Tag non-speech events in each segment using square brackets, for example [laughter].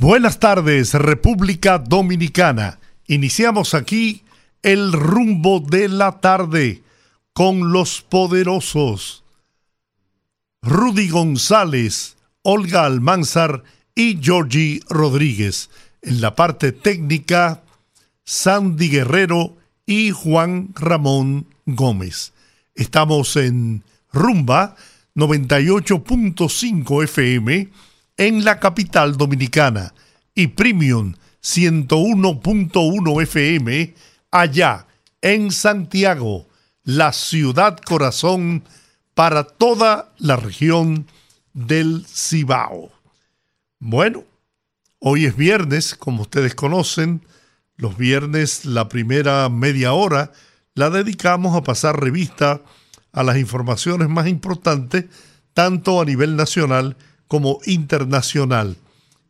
Buenas tardes, República Dominicana. Iniciamos aquí el rumbo de la tarde con los poderosos. Rudy González, Olga Almanzar y Georgie Rodríguez. En la parte técnica, Sandy Guerrero y Juan Ramón Gómez. Estamos en Rumba 98.5 FM en la capital dominicana y Premium 101.1 FM allá en Santiago, la ciudad corazón para toda la región del Cibao. Bueno, hoy es viernes, como ustedes conocen, los viernes la primera media hora la dedicamos a pasar revista a las informaciones más importantes, tanto a nivel nacional como internacional.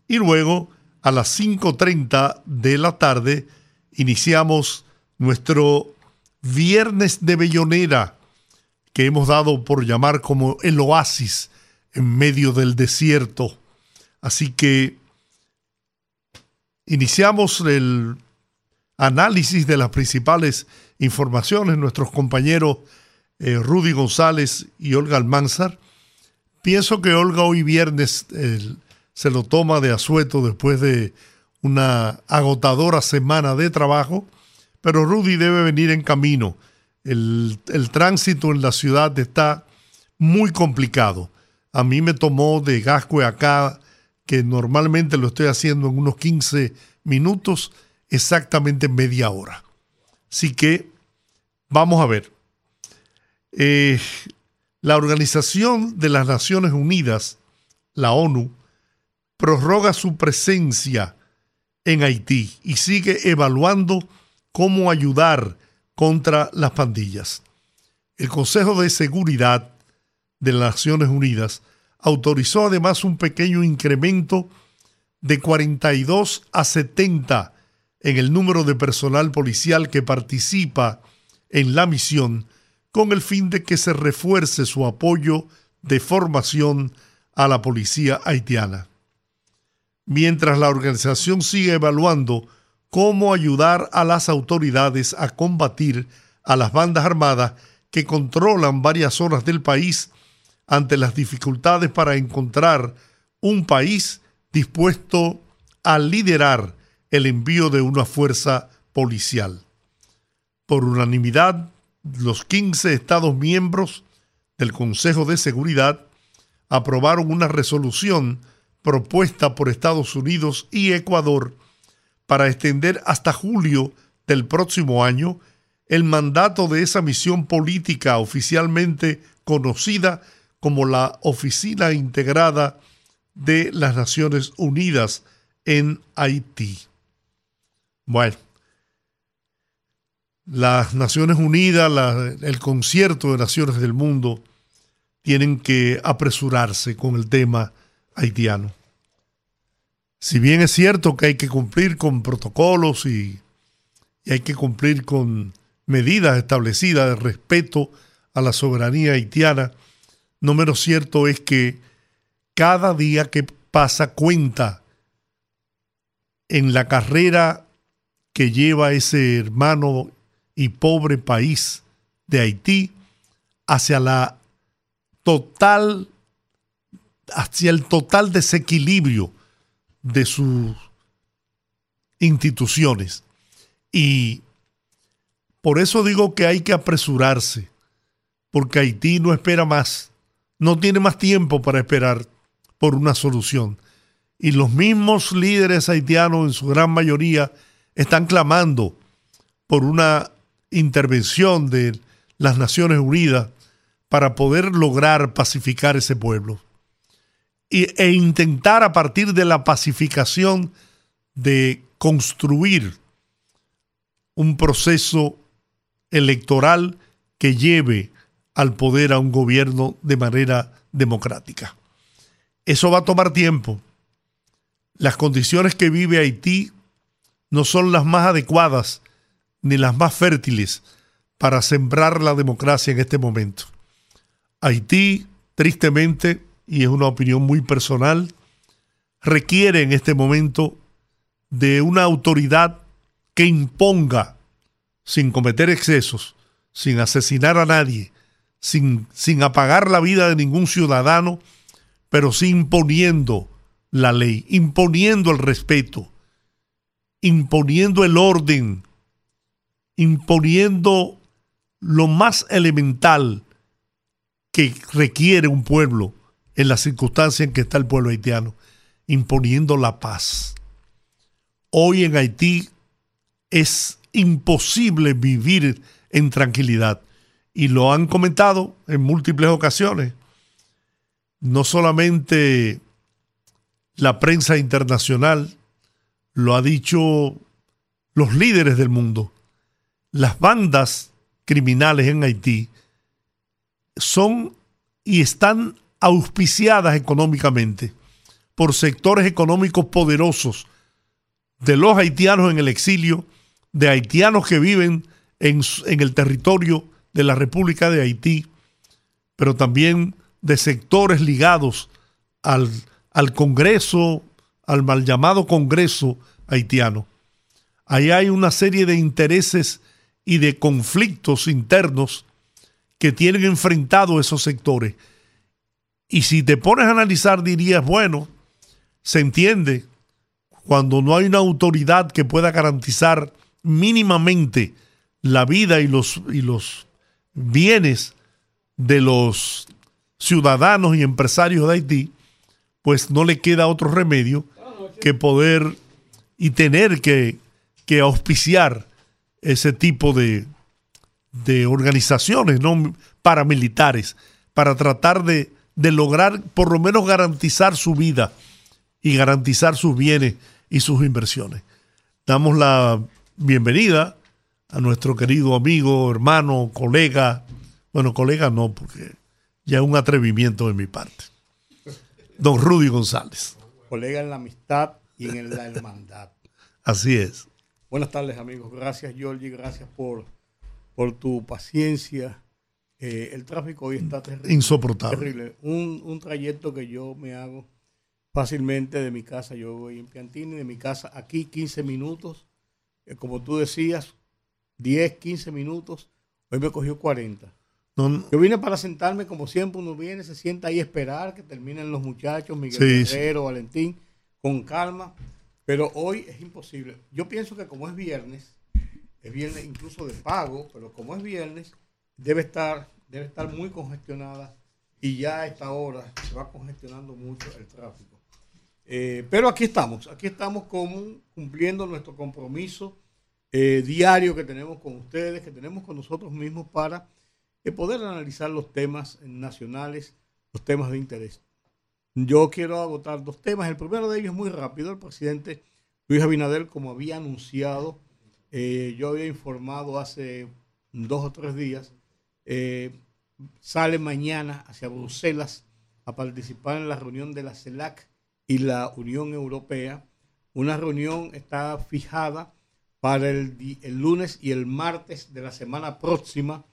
Y luego, a las 5.30 de la tarde, iniciamos nuestro Viernes de Bellonera, que hemos dado por llamar como el oasis en medio del desierto. Así que iniciamos el análisis de las principales informaciones. Nuestros compañeros eh, Rudy González y Olga Almanzar Pienso que Olga hoy viernes se lo toma de asueto después de una agotadora semana de trabajo, pero Rudy debe venir en camino. El, el tránsito en la ciudad está muy complicado. A mí me tomó de Gascue acá, que normalmente lo estoy haciendo en unos 15 minutos, exactamente media hora. Así que vamos a ver. Eh, la Organización de las Naciones Unidas, la ONU, prorroga su presencia en Haití y sigue evaluando cómo ayudar contra las pandillas. El Consejo de Seguridad de las Naciones Unidas autorizó además un pequeño incremento de 42 a 70 en el número de personal policial que participa en la misión con el fin de que se refuerce su apoyo de formación a la policía haitiana. Mientras la organización sigue evaluando cómo ayudar a las autoridades a combatir a las bandas armadas que controlan varias zonas del país ante las dificultades para encontrar un país dispuesto a liderar el envío de una fuerza policial. Por unanimidad, los 15 Estados miembros del Consejo de Seguridad aprobaron una resolución propuesta por Estados Unidos y Ecuador para extender hasta julio del próximo año el mandato de esa misión política oficialmente conocida como la Oficina Integrada de las Naciones Unidas en Haití. Bueno, las Naciones Unidas, el concierto de naciones del mundo, tienen que apresurarse con el tema haitiano. Si bien es cierto que hay que cumplir con protocolos y, y hay que cumplir con medidas establecidas de respeto a la soberanía haitiana, no menos cierto es que cada día que pasa cuenta en la carrera que lleva ese hermano y pobre país de Haití hacia la total hacia el total desequilibrio de sus instituciones. Y por eso digo que hay que apresurarse, porque Haití no espera más, no tiene más tiempo para esperar por una solución. Y los mismos líderes haitianos, en su gran mayoría, están clamando por una intervención de las Naciones Unidas para poder lograr pacificar ese pueblo e intentar a partir de la pacificación de construir un proceso electoral que lleve al poder a un gobierno de manera democrática. Eso va a tomar tiempo. Las condiciones que vive Haití no son las más adecuadas ni las más fértiles para sembrar la democracia en este momento. Haití, tristemente, y es una opinión muy personal, requiere en este momento de una autoridad que imponga, sin cometer excesos, sin asesinar a nadie, sin, sin apagar la vida de ningún ciudadano, pero sí imponiendo la ley, imponiendo el respeto, imponiendo el orden, imponiendo lo más elemental que requiere un pueblo en la circunstancia en que está el pueblo haitiano, imponiendo la paz. Hoy en Haití es imposible vivir en tranquilidad y lo han comentado en múltiples ocasiones. No solamente la prensa internacional, lo ha dicho los líderes del mundo. Las bandas criminales en Haití son y están auspiciadas económicamente por sectores económicos poderosos de los haitianos en el exilio, de haitianos que viven en, en el territorio de la República de Haití, pero también de sectores ligados al, al Congreso, al mal llamado Congreso haitiano. Ahí hay una serie de intereses y de conflictos internos que tienen enfrentado esos sectores. Y si te pones a analizar, dirías, bueno, se entiende cuando no hay una autoridad que pueda garantizar mínimamente la vida y los, y los bienes de los ciudadanos y empresarios de Haití, pues no le queda otro remedio que poder y tener que, que auspiciar ese tipo de, de organizaciones ¿no? paramilitares para tratar de, de lograr por lo menos garantizar su vida y garantizar sus bienes y sus inversiones. Damos la bienvenida a nuestro querido amigo, hermano, colega, bueno, colega no, porque ya es un atrevimiento de mi parte, don Rudy González. Colega en la amistad y en la hermandad. Así es. Buenas tardes, amigos. Gracias, Georgie. Gracias por, por tu paciencia. Eh, el tráfico hoy está terrible. Insoportable. Terrible. Un, un trayecto que yo me hago fácilmente de mi casa. Yo voy en Piantini, de mi casa aquí 15 minutos. Eh, como tú decías, 10, 15 minutos. Hoy me cogió 40. Yo vine para sentarme como siempre uno viene, se sienta ahí a esperar que terminen los muchachos, Miguel Guerrero, Valentín, con calma. Pero hoy es imposible. Yo pienso que como es viernes, es viernes incluso de pago, pero como es viernes, debe estar, debe estar muy congestionada y ya a esta hora se va congestionando mucho el tráfico. Eh, pero aquí estamos, aquí estamos como cumpliendo nuestro compromiso eh, diario que tenemos con ustedes, que tenemos con nosotros mismos para eh, poder analizar los temas nacionales, los temas de interés. Yo quiero agotar dos temas. El primero de ellos es muy rápido. El presidente Luis Abinader, como había anunciado, yo había informado hace dos o tres días, sale mañana hacia Bruselas a participar en la reunión de la CELAC y la Unión Europea. Una reunión está fijada para el, lunes y el martes de la semana próxima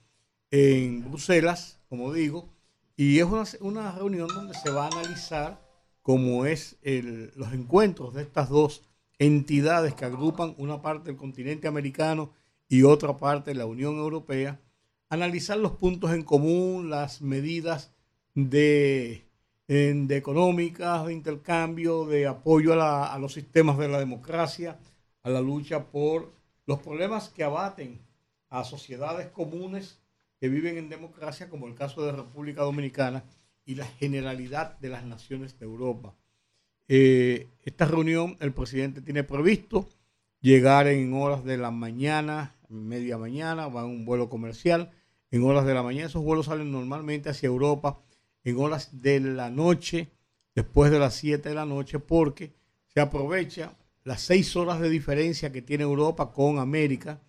en Bruselas, como digo, y es una, reunión donde se va a analizar cómo es los encuentros de estas dos entidades que agrupan una parte del continente americano y otra parte de la Unión Europea, analizar los puntos en común, las medidas de de económicas, de intercambio, de apoyo a, los sistemas de la democracia, a la lucha por los problemas que abaten a sociedades comunes que viven en democracia, como el caso de República Dominicana y la generalidad de las naciones de Europa. Eh, esta reunión el presidente tiene previsto llegar en horas de la mañana, media mañana, va en un vuelo comercial, en horas de la mañana. Esos vuelos salen normalmente hacia Europa en horas de la noche, después de las 7 de la noche, porque se aprovecha las seis horas de diferencia que tiene Europa con América,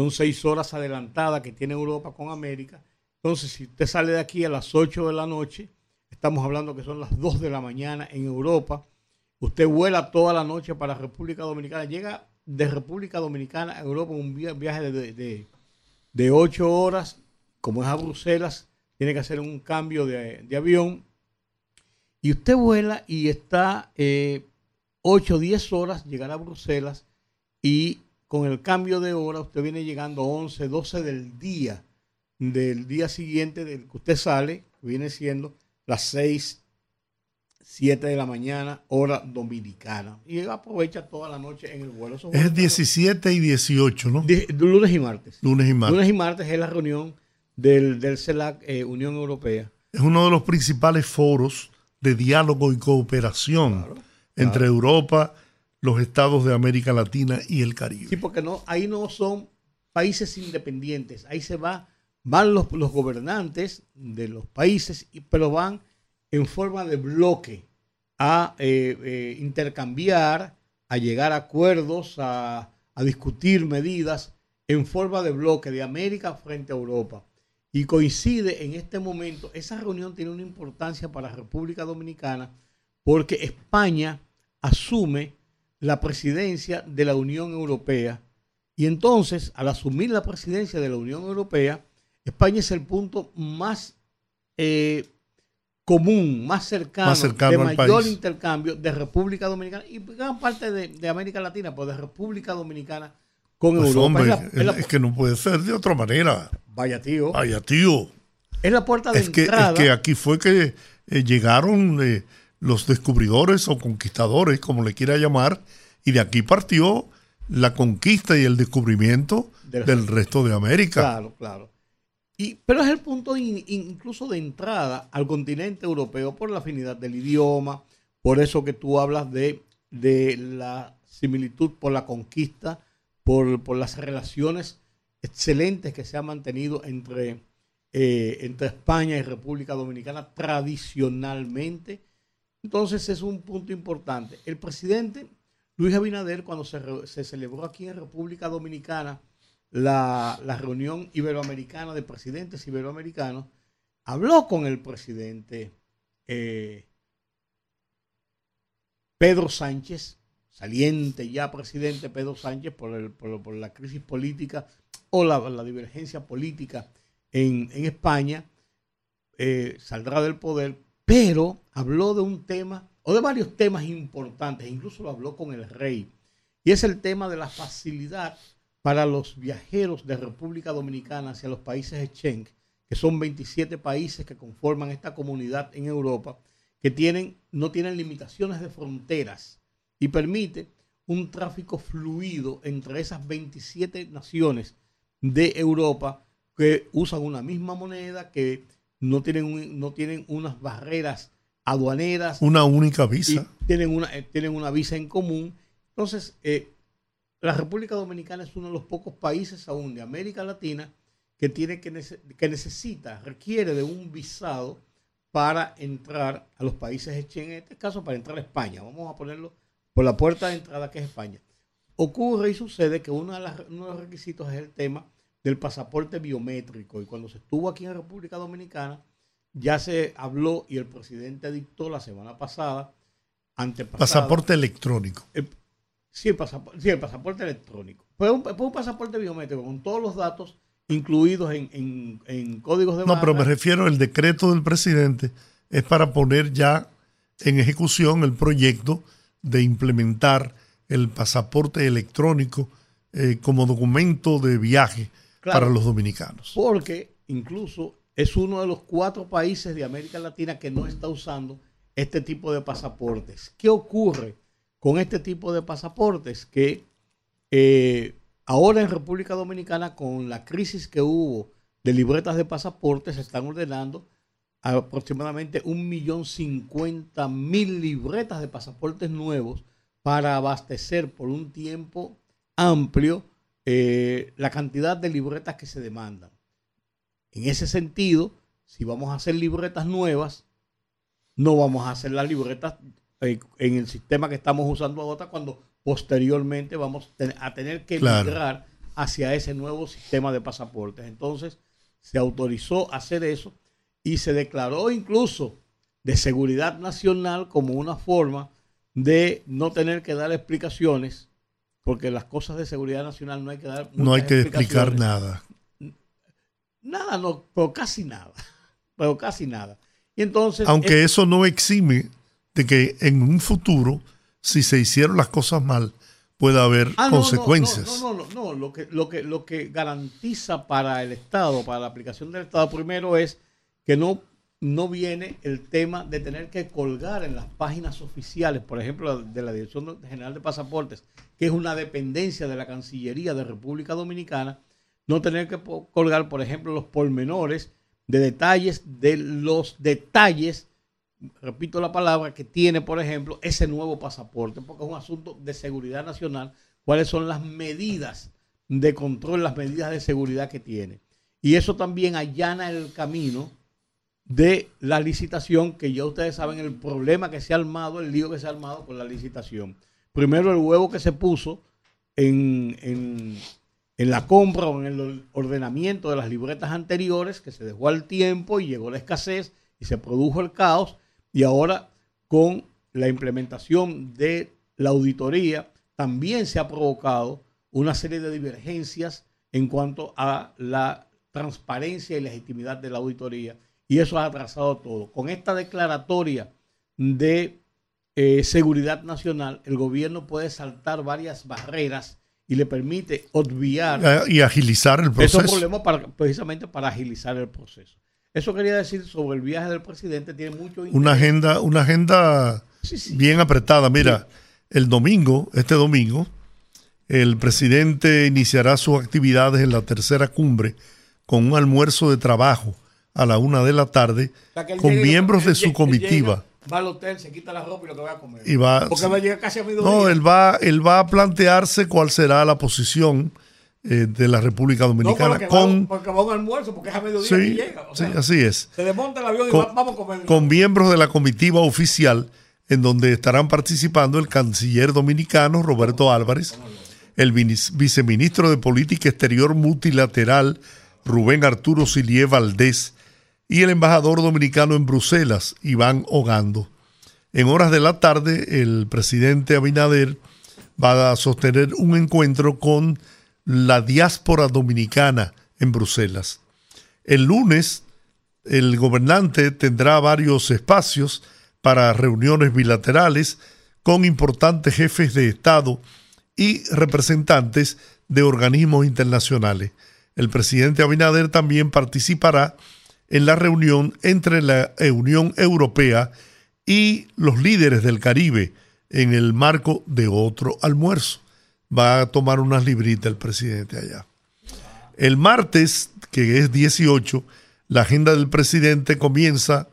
son seis horas adelantadas que tiene Europa con América. Entonces, si usted sale de aquí a las 8 de la noche, estamos hablando que son las 2 de la mañana en Europa, usted vuela toda la noche para República Dominicana, llega de República Dominicana a Europa un viaje de, de, 8 horas, como es a Bruselas, tiene que hacer un cambio de, avión, y usted vuela y está eh, 8 o 10 horas, llegar a Bruselas, y con el cambio de hora usted viene llegando a 11, 12 del día, del día siguiente del que usted sale, viene siendo las 6, 7 de la mañana, hora dominicana. Y aprovecha toda la noche en el vuelo. es 17 y 18, ¿no? lunes y martes. Lunes y martes. Lunes y martes es la reunión del, del CELAC, eh, Unión Europea. Es uno de los principales foros de diálogo y cooperación entre Europa los estados de América Latina y el Caribe. Sí, porque no, ahí no son países independientes, ahí se va, van los, gobernantes de los países, pero van en forma de bloque a eh, eh, intercambiar, a llegar a acuerdos, a, a discutir medidas en forma de bloque de América frente a Europa. Y coincide en este momento, esa reunión tiene una importancia para la República Dominicana porque España asume la presidencia de la Unión Europea. Y entonces, al asumir la presidencia de la Unión Europea, España es el punto más eh, común, más cercano, de mayor intercambio de República Dominicana y gran parte de, América Latina, pues de República Dominicana con pues, Europa. es, que no puede ser de otra manera. Vaya tío. Vaya tío. Es la puerta de entrada. Que, es que aquí fue que eh, llegaron eh, los descubridores o conquistadores, como le quiera llamar, y de aquí partió la conquista y el descubrimiento del, resto de América. Claro, claro. Y, pero es el punto incluso de entrada al continente europeo por la afinidad del idioma, por eso que tú hablas de, de la similitud por la conquista, por, por, las relaciones excelentes que se han mantenido entre, eh, entre España y República Dominicana tradicionalmente entonces es un punto importante. El presidente Luis Abinader, cuando se, celebró aquí en República Dominicana la, reunión iberoamericana de presidentes iberoamericanos, habló con el presidente eh, Pedro Sánchez, saliente ya presidente Pedro Sánchez por, la crisis política o la, divergencia política en, España, eh, saldrá del poder pero habló de un tema, o de varios temas importantes, incluso lo habló con el rey, y es el tema de la facilidad para los viajeros de República Dominicana hacia los países Schengen, que son 27 países que conforman esta comunidad en Europa, que tienen, no tienen limitaciones de fronteras y permite un tráfico fluido entre esas 27 naciones de Europa que usan una misma moneda, que no tienen, no tienen unas barreras aduaneras. Una única visa. Tienen una, eh, tienen una visa en común. Entonces, eh, la República Dominicana es uno de los pocos países aún de América Latina que, tiene que, que necesita, requiere de un visado para entrar a los países en este caso para entrar a España. Vamos a ponerlo por la puerta de entrada que es España. Ocurre y sucede que uno de, uno de los requisitos es el tema del pasaporte biométrico. Y cuando se estuvo aquí en República Dominicana, ya se habló y el presidente dictó la semana pasada, antepasada. Pasaporte electrónico. Eh, sí, el pasaporte, sí, el pasaporte electrónico. Un, un, pasaporte biométrico con todos los datos incluidos en, en, códigos de No, pero me refiero al decreto del presidente, es para poner ya en ejecución el proyecto de implementar el pasaporte electrónico eh, como documento de viaje para los dominicanos. Porque incluso es uno de los cuatro países de América Latina que no está usando este tipo de pasaportes. ¿Qué ocurre con este tipo de pasaportes? Que eh, ahora en República Dominicana, con la crisis que hubo de libretas de pasaportes, se están ordenando aproximadamente un millón cincuenta mil libretas de pasaportes nuevos para abastecer por un tiempo amplio eh, la cantidad de libretas que se demandan. En ese sentido, si vamos a hacer libretas nuevas, no vamos a hacer las libretas eh, en el sistema que estamos usando ahora cuando posteriormente vamos a tener que migrar hacia ese nuevo sistema de pasaportes. Entonces, se autorizó hacer eso y se declaró incluso de seguridad nacional como una forma de no tener que dar explicaciones, porque las cosas de seguridad nacional no hay que dar. No hay que explicar nada. Nada, no, pero casi nada. [laughs] Pero casi nada. Y entonces. Aunque eso no exime de que en un futuro, si se hicieron las cosas mal, pueda haber ah, consecuencias. No, no, no, no, Lo que, lo, que, lo que garantiza para el Estado, para la aplicación del Estado, primero es que no, no viene el tema de tener que colgar en las páginas oficiales, por ejemplo, de la Dirección General de Pasaportes, que es una dependencia de la Cancillería de República Dominicana, no tener que colgar, por ejemplo, los pormenores de detalles de los detalles repito la palabra, que tiene, por ejemplo, ese nuevo pasaporte, porque es un asunto de seguridad nacional, cuáles son las medidas de control, las medidas de seguridad que tiene. Y eso también allana el camino de la licitación, que ya ustedes saben el problema que se ha armado, el lío que se ha armado con la licitación. Primero el huevo que se puso en, en, en la compra o en el ordenamiento de las libretas anteriores, que se dejó al tiempo y llegó la escasez y se produjo el caos y ahora con la implementación de la auditoría también se ha provocado una serie de divergencias en cuanto a la transparencia y legitimidad de la auditoría. Y eso ha atrasado todo. Con esta declaratoria de eh, seguridad nacional, el gobierno puede saltar varias barreras y le permite obviar y agilizar el proceso. Esos problemas precisamente para agilizar el proceso. Eso quería decir sobre el viaje del presidente. Tiene mucho Una agenda, una agenda bien apretada. Mira, el domingo, este domingo, el presidente iniciará sus actividades en la tercera cumbre con un almuerzo de trabajo a la una de la tarde con miembros de su comitiva. va al hotel, se quita la ropa y lo que va a comer. Porque va a llegar casi a No, él va, él va a plantearse cuál será la posición eh, de la República Dominicana. con, porque va un almuerzo, porque es a mediodía sí, llega. sí, así es. Se desmonta el avión y vamos a comer. Con miembros de la comitiva oficial, en donde estarán participando el canciller dominicano Roberto Álvarez, el viceministro de Política Exterior Multilateral Rubén Arturo Silie Valdés y el embajador dominicano en Bruselas, Iván Ogando. En horas de la tarde, el presidente Abinader va a sostener un encuentro con la diáspora dominicana en Bruselas. El lunes, el gobernante tendrá varios espacios para reuniones bilaterales con importantes jefes de Estado y representantes de organismos internacionales. El presidente Abinader también participará en la reunión entre la Unión Europea y los líderes del Caribe en el marco de otro almuerzo va a tomar unas libritas el presidente allá. El martes, que es 18, la agenda del presidente comienza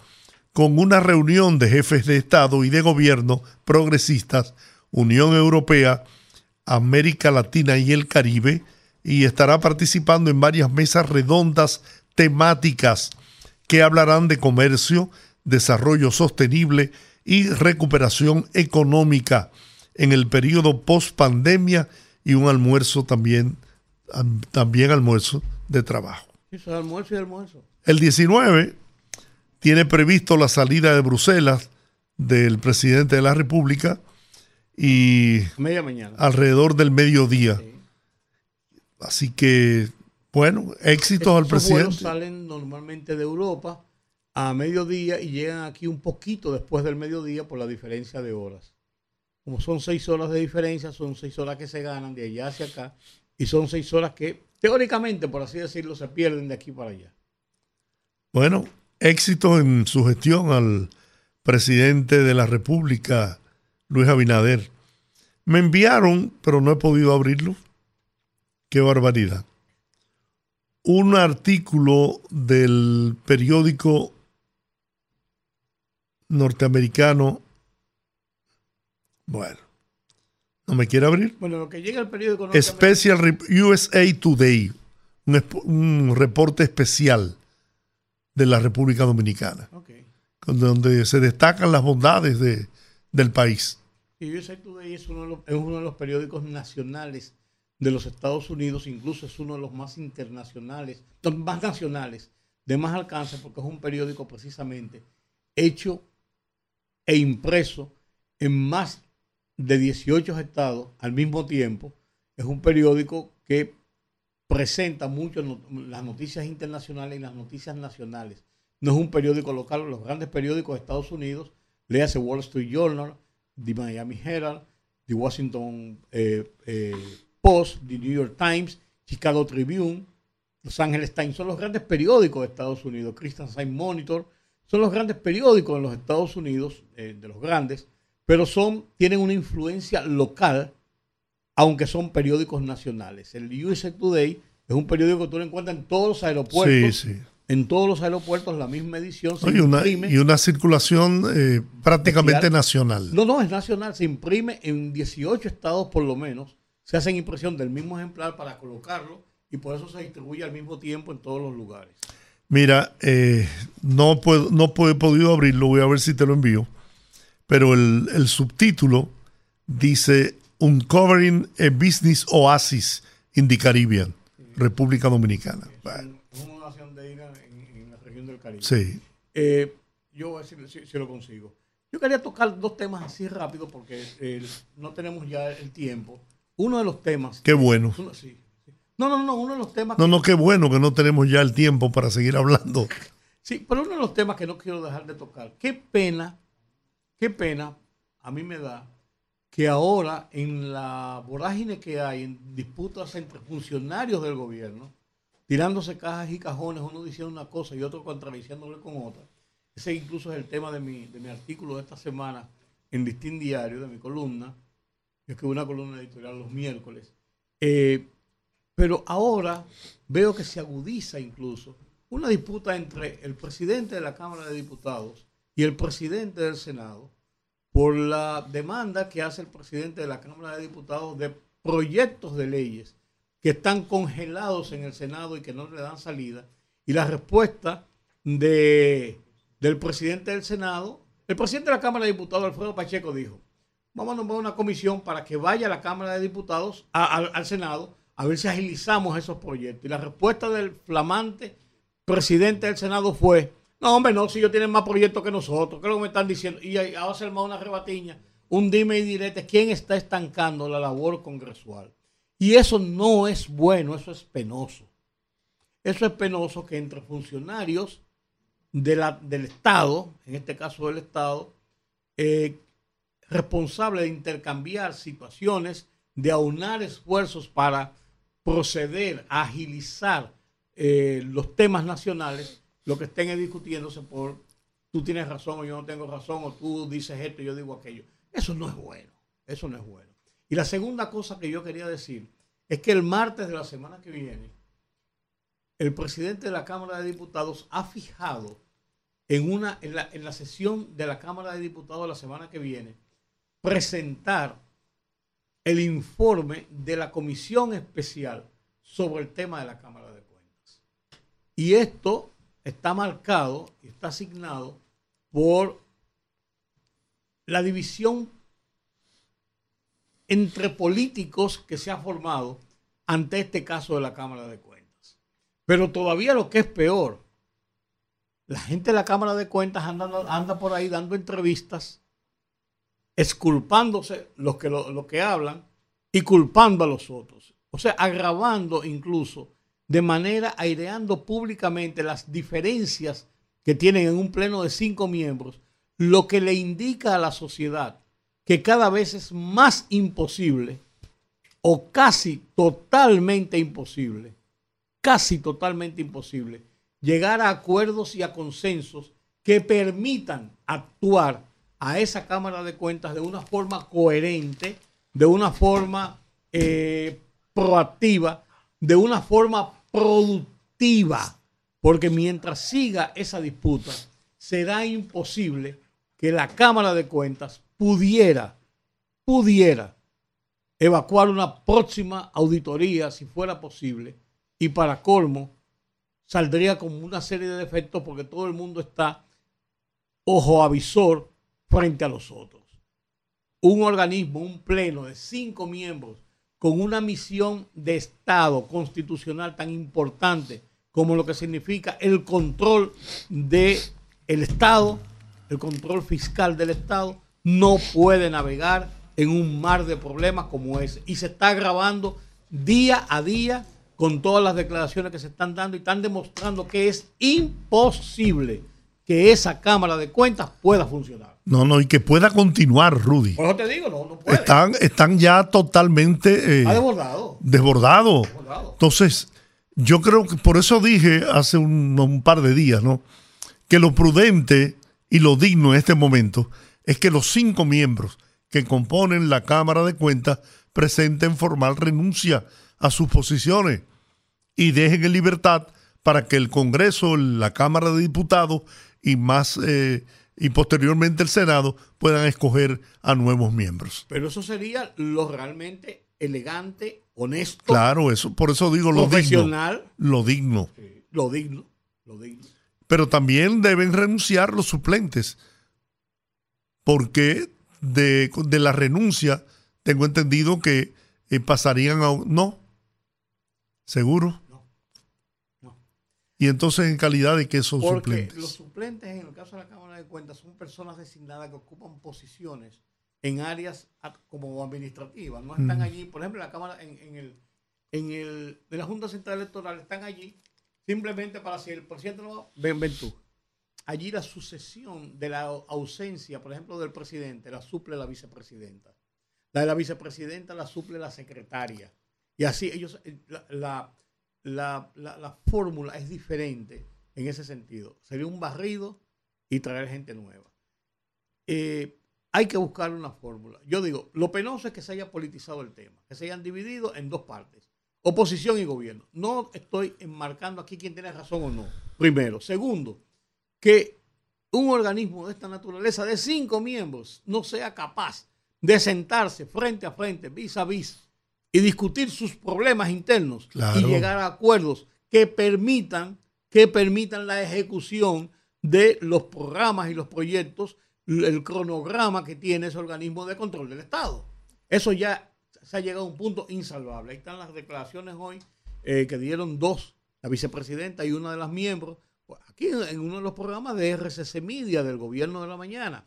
con una reunión de jefes de Estado y de gobierno progresistas, Unión Europea, América Latina y el Caribe, y estará participando en varias mesas redondas temáticas que hablarán de comercio, desarrollo sostenible y recuperación económica en el periodo post pandemia y un almuerzo también, también almuerzo de trabajo. Eso es almuerzo y almuerzo. El 19 tiene previsto la salida de Bruselas del presidente de la República y Media mañana. alrededor del mediodía. Así que, bueno, éxitos al presidente. salen normalmente de Europa a mediodía y llegan aquí un poquito después del mediodía por la diferencia de horas como son seis horas de diferencia, son seis horas que se ganan de allá hacia acá y son seis horas que teóricamente, por así decirlo, se pierden de aquí para allá. Bueno, éxito en su gestión al presidente de la República, Luis Abinader. Me enviaron, pero no he podido abrirlo. Qué barbaridad. Un artículo del periódico norteamericano bueno, ¿no me quiere abrir? Bueno, lo que llega al periódico... Special USA Today, un, reporte especial de la República Dominicana, donde se destacan las bondades de, del país. USA Today es uno, de los, es uno de los periódicos nacionales de los Estados Unidos, incluso es uno de los más internacionales, más nacionales, de más alcance, porque es un periódico precisamente hecho e impreso en más de 18 estados al mismo tiempo. Es un periódico que presenta mucho las noticias internacionales y las noticias nacionales. No es un periódico local, los grandes periódicos de Estados Unidos, léase Wall Street Journal, The Miami Herald, The Washington eh, eh, Post, The New York Times, Chicago Tribune, Los Angeles Times, son los grandes periódicos de Estados Unidos, Christian Science Monitor, son los grandes periódicos en los Estados Unidos, eh, de los grandes, pero son, tienen una influencia local, aunque son periódicos nacionales. El USA Today es un periódico que tú lo encuentras en todos los aeropuertos. Sí, sí. En todos los aeropuertos la misma edición. Se y, una, y, una, circulación eh, prácticamente nacional. No, no, es nacional. Se imprime en 18 estados por lo menos. Se hace impresión del mismo ejemplar para colocarlo y por eso se distribuye al mismo tiempo en todos los lugares. Mira, eh, no, puedo, no he podido abrirlo, voy a ver si te lo envío pero el, subtítulo dice Uncovering a Business Oasis in the Caribbean, República Dominicana. Es una nación de ira en, la región del Caribe. Sí. Eh, yo voy a decir si, lo consigo. Yo quería tocar dos temas así rápido porque eh, no tenemos ya el tiempo. Uno de los temas. Qué bueno. No, no, no, uno de los temas. No, no, qué bueno que no tenemos ya el tiempo para seguir hablando. Sí, pero uno de los temas que no quiero dejar de tocar. Qué pena Qué pena, a mí me da, que ahora en la vorágine que hay, en disputas entre funcionarios del gobierno, tirándose cajas y cajones, uno diciendo una cosa y otro contradiciéndole con otra. Ese incluso es el tema de mi, de mi artículo de esta semana en Distin Diario, de mi columna. Yo escribo una columna editorial los miércoles. Eh, pero ahora veo que se agudiza incluso una disputa entre el presidente de la Cámara de Diputados y el presidente del Senado por la demanda que hace el presidente de la Cámara de Diputados de proyectos de leyes que están congelados en el Senado y que no le dan salida. Y la respuesta de, del presidente del Senado, el presidente de la Cámara de Diputados, Alfredo Pacheco, dijo, vamos a nombrar una comisión para que vaya a la Cámara de Diputados, al Senado, a ver si agilizamos esos proyectos. Y la respuesta del flamante presidente del Senado fue, no, hombre, no, si ellos tienen más proyectos que nosotros, ¿qué es lo que me están diciendo? Y ahora se arma una rebatiña, un dime y direte, ¿quién está estancando la labor congresual? Y eso no es bueno, eso es penoso. Eso es penoso que entre funcionarios del Estado, en este caso del Estado, eh, responsable de intercambiar situaciones, de aunar esfuerzos para proceder a agilizar eh, los temas nacionales, lo que estén discutiéndose por tú tienes razón o yo no tengo razón o tú dices esto y yo digo aquello. Eso no es bueno, eso no es bueno. Y la segunda cosa que yo quería decir es que el martes de la semana que viene, el presidente de la Cámara de Diputados ha fijado en, una, en, la, en la sesión de la Cámara de Diputados la semana que viene presentar el informe de la comisión especial sobre el tema de la Cámara de Cuentas. Y esto está marcado y está asignado por la división entre políticos que se ha formado ante este caso de la Cámara de Cuentas. Pero todavía lo que es peor, la gente de la Cámara de Cuentas anda, anda por ahí dando entrevistas, esculpándose los que, lo que hablan y culpando a los otros. O sea, agravando incluso de manera aireando públicamente las diferencias que tienen en un pleno de cinco miembros, lo que le indica a la sociedad que cada vez es más imposible o casi totalmente imposible, casi totalmente imposible, llegar a acuerdos y a consensos que permitan actuar a esa Cámara de Cuentas de una forma coherente, de una forma eh, proactiva, de una forma productiva, porque mientras siga esa disputa, será imposible que la Cámara de Cuentas pudiera, pudiera evacuar una próxima auditoría si fuera posible y para colmo saldría con una serie de defectos porque todo el mundo está ojo avisor frente a los otros. un organismo, un pleno de cinco miembros con una misión de Estado constitucional tan importante como lo que significa el control del el Estado, el control fiscal del Estado, no puede navegar en un mar de problemas como ese. Y se está agravando día a día con todas las declaraciones que se están dando y están demostrando que es imposible que esa Cámara de Cuentas pueda funcionar. No, no, y que pueda continuar, Rudy. Por eso te digo, no, no puede. Están, están ya totalmente... Eh, desbordado. desbordado. Entonces, yo creo que por eso dije hace un, un par de días, ¿no? Que lo prudente y lo digno en este momento es que los cinco miembros que componen la Cámara de Cuentas presenten formal renuncia a sus posiciones y dejen en libertad para que el Congreso, la Cámara de Diputados y más eh, y posteriormente el Senado puedan escoger a nuevos miembros. Pero eso sería lo realmente elegante, honesto. Claro, eso, por eso digo lo profesional, digno. Lo digno. lo digno, lo digno. Pero también deben renunciar los suplentes, porque de, de la renuncia tengo entendido que eh, pasarían a... No, seguro. Y entonces, ¿en calidad de qué son Porque suplentes? Los suplentes, en el caso de la Cámara de Cuentas, son personas designadas que ocupan posiciones en áreas como administrativas. No están allí, por ejemplo, en la Cámara, en, el, en el, de la Junta Central Electoral, están allí simplemente para si el presidente no va, ven, ven tú. Allí la sucesión de la ausencia, por ejemplo, del presidente, la suple la vicepresidenta. La de la vicepresidenta la suple la secretaria. Y así ellos, la la, la, fórmula es diferente en ese sentido. Sería un barrido y traer gente nueva. Eh, hay que buscar una fórmula. Yo digo, lo penoso es que se haya politizado el tema, que se hayan dividido en dos partes, oposición y gobierno. No estoy enmarcando aquí quién tiene razón o no. Primero. Segundo, que un organismo de esta naturaleza de cinco miembros no sea capaz de sentarse frente a frente, vis a vis, y discutir sus problemas internos y llegar a acuerdos que permitan, que permitan la ejecución de los programas y los proyectos, el cronograma que tiene ese organismo de control del Estado. Eso ya se ha llegado a un punto insalvable. Ahí están las declaraciones hoy eh, que dieron dos, la vicepresidenta y una de las miembros, aquí en uno de los programas de RCC Media del gobierno de la mañana.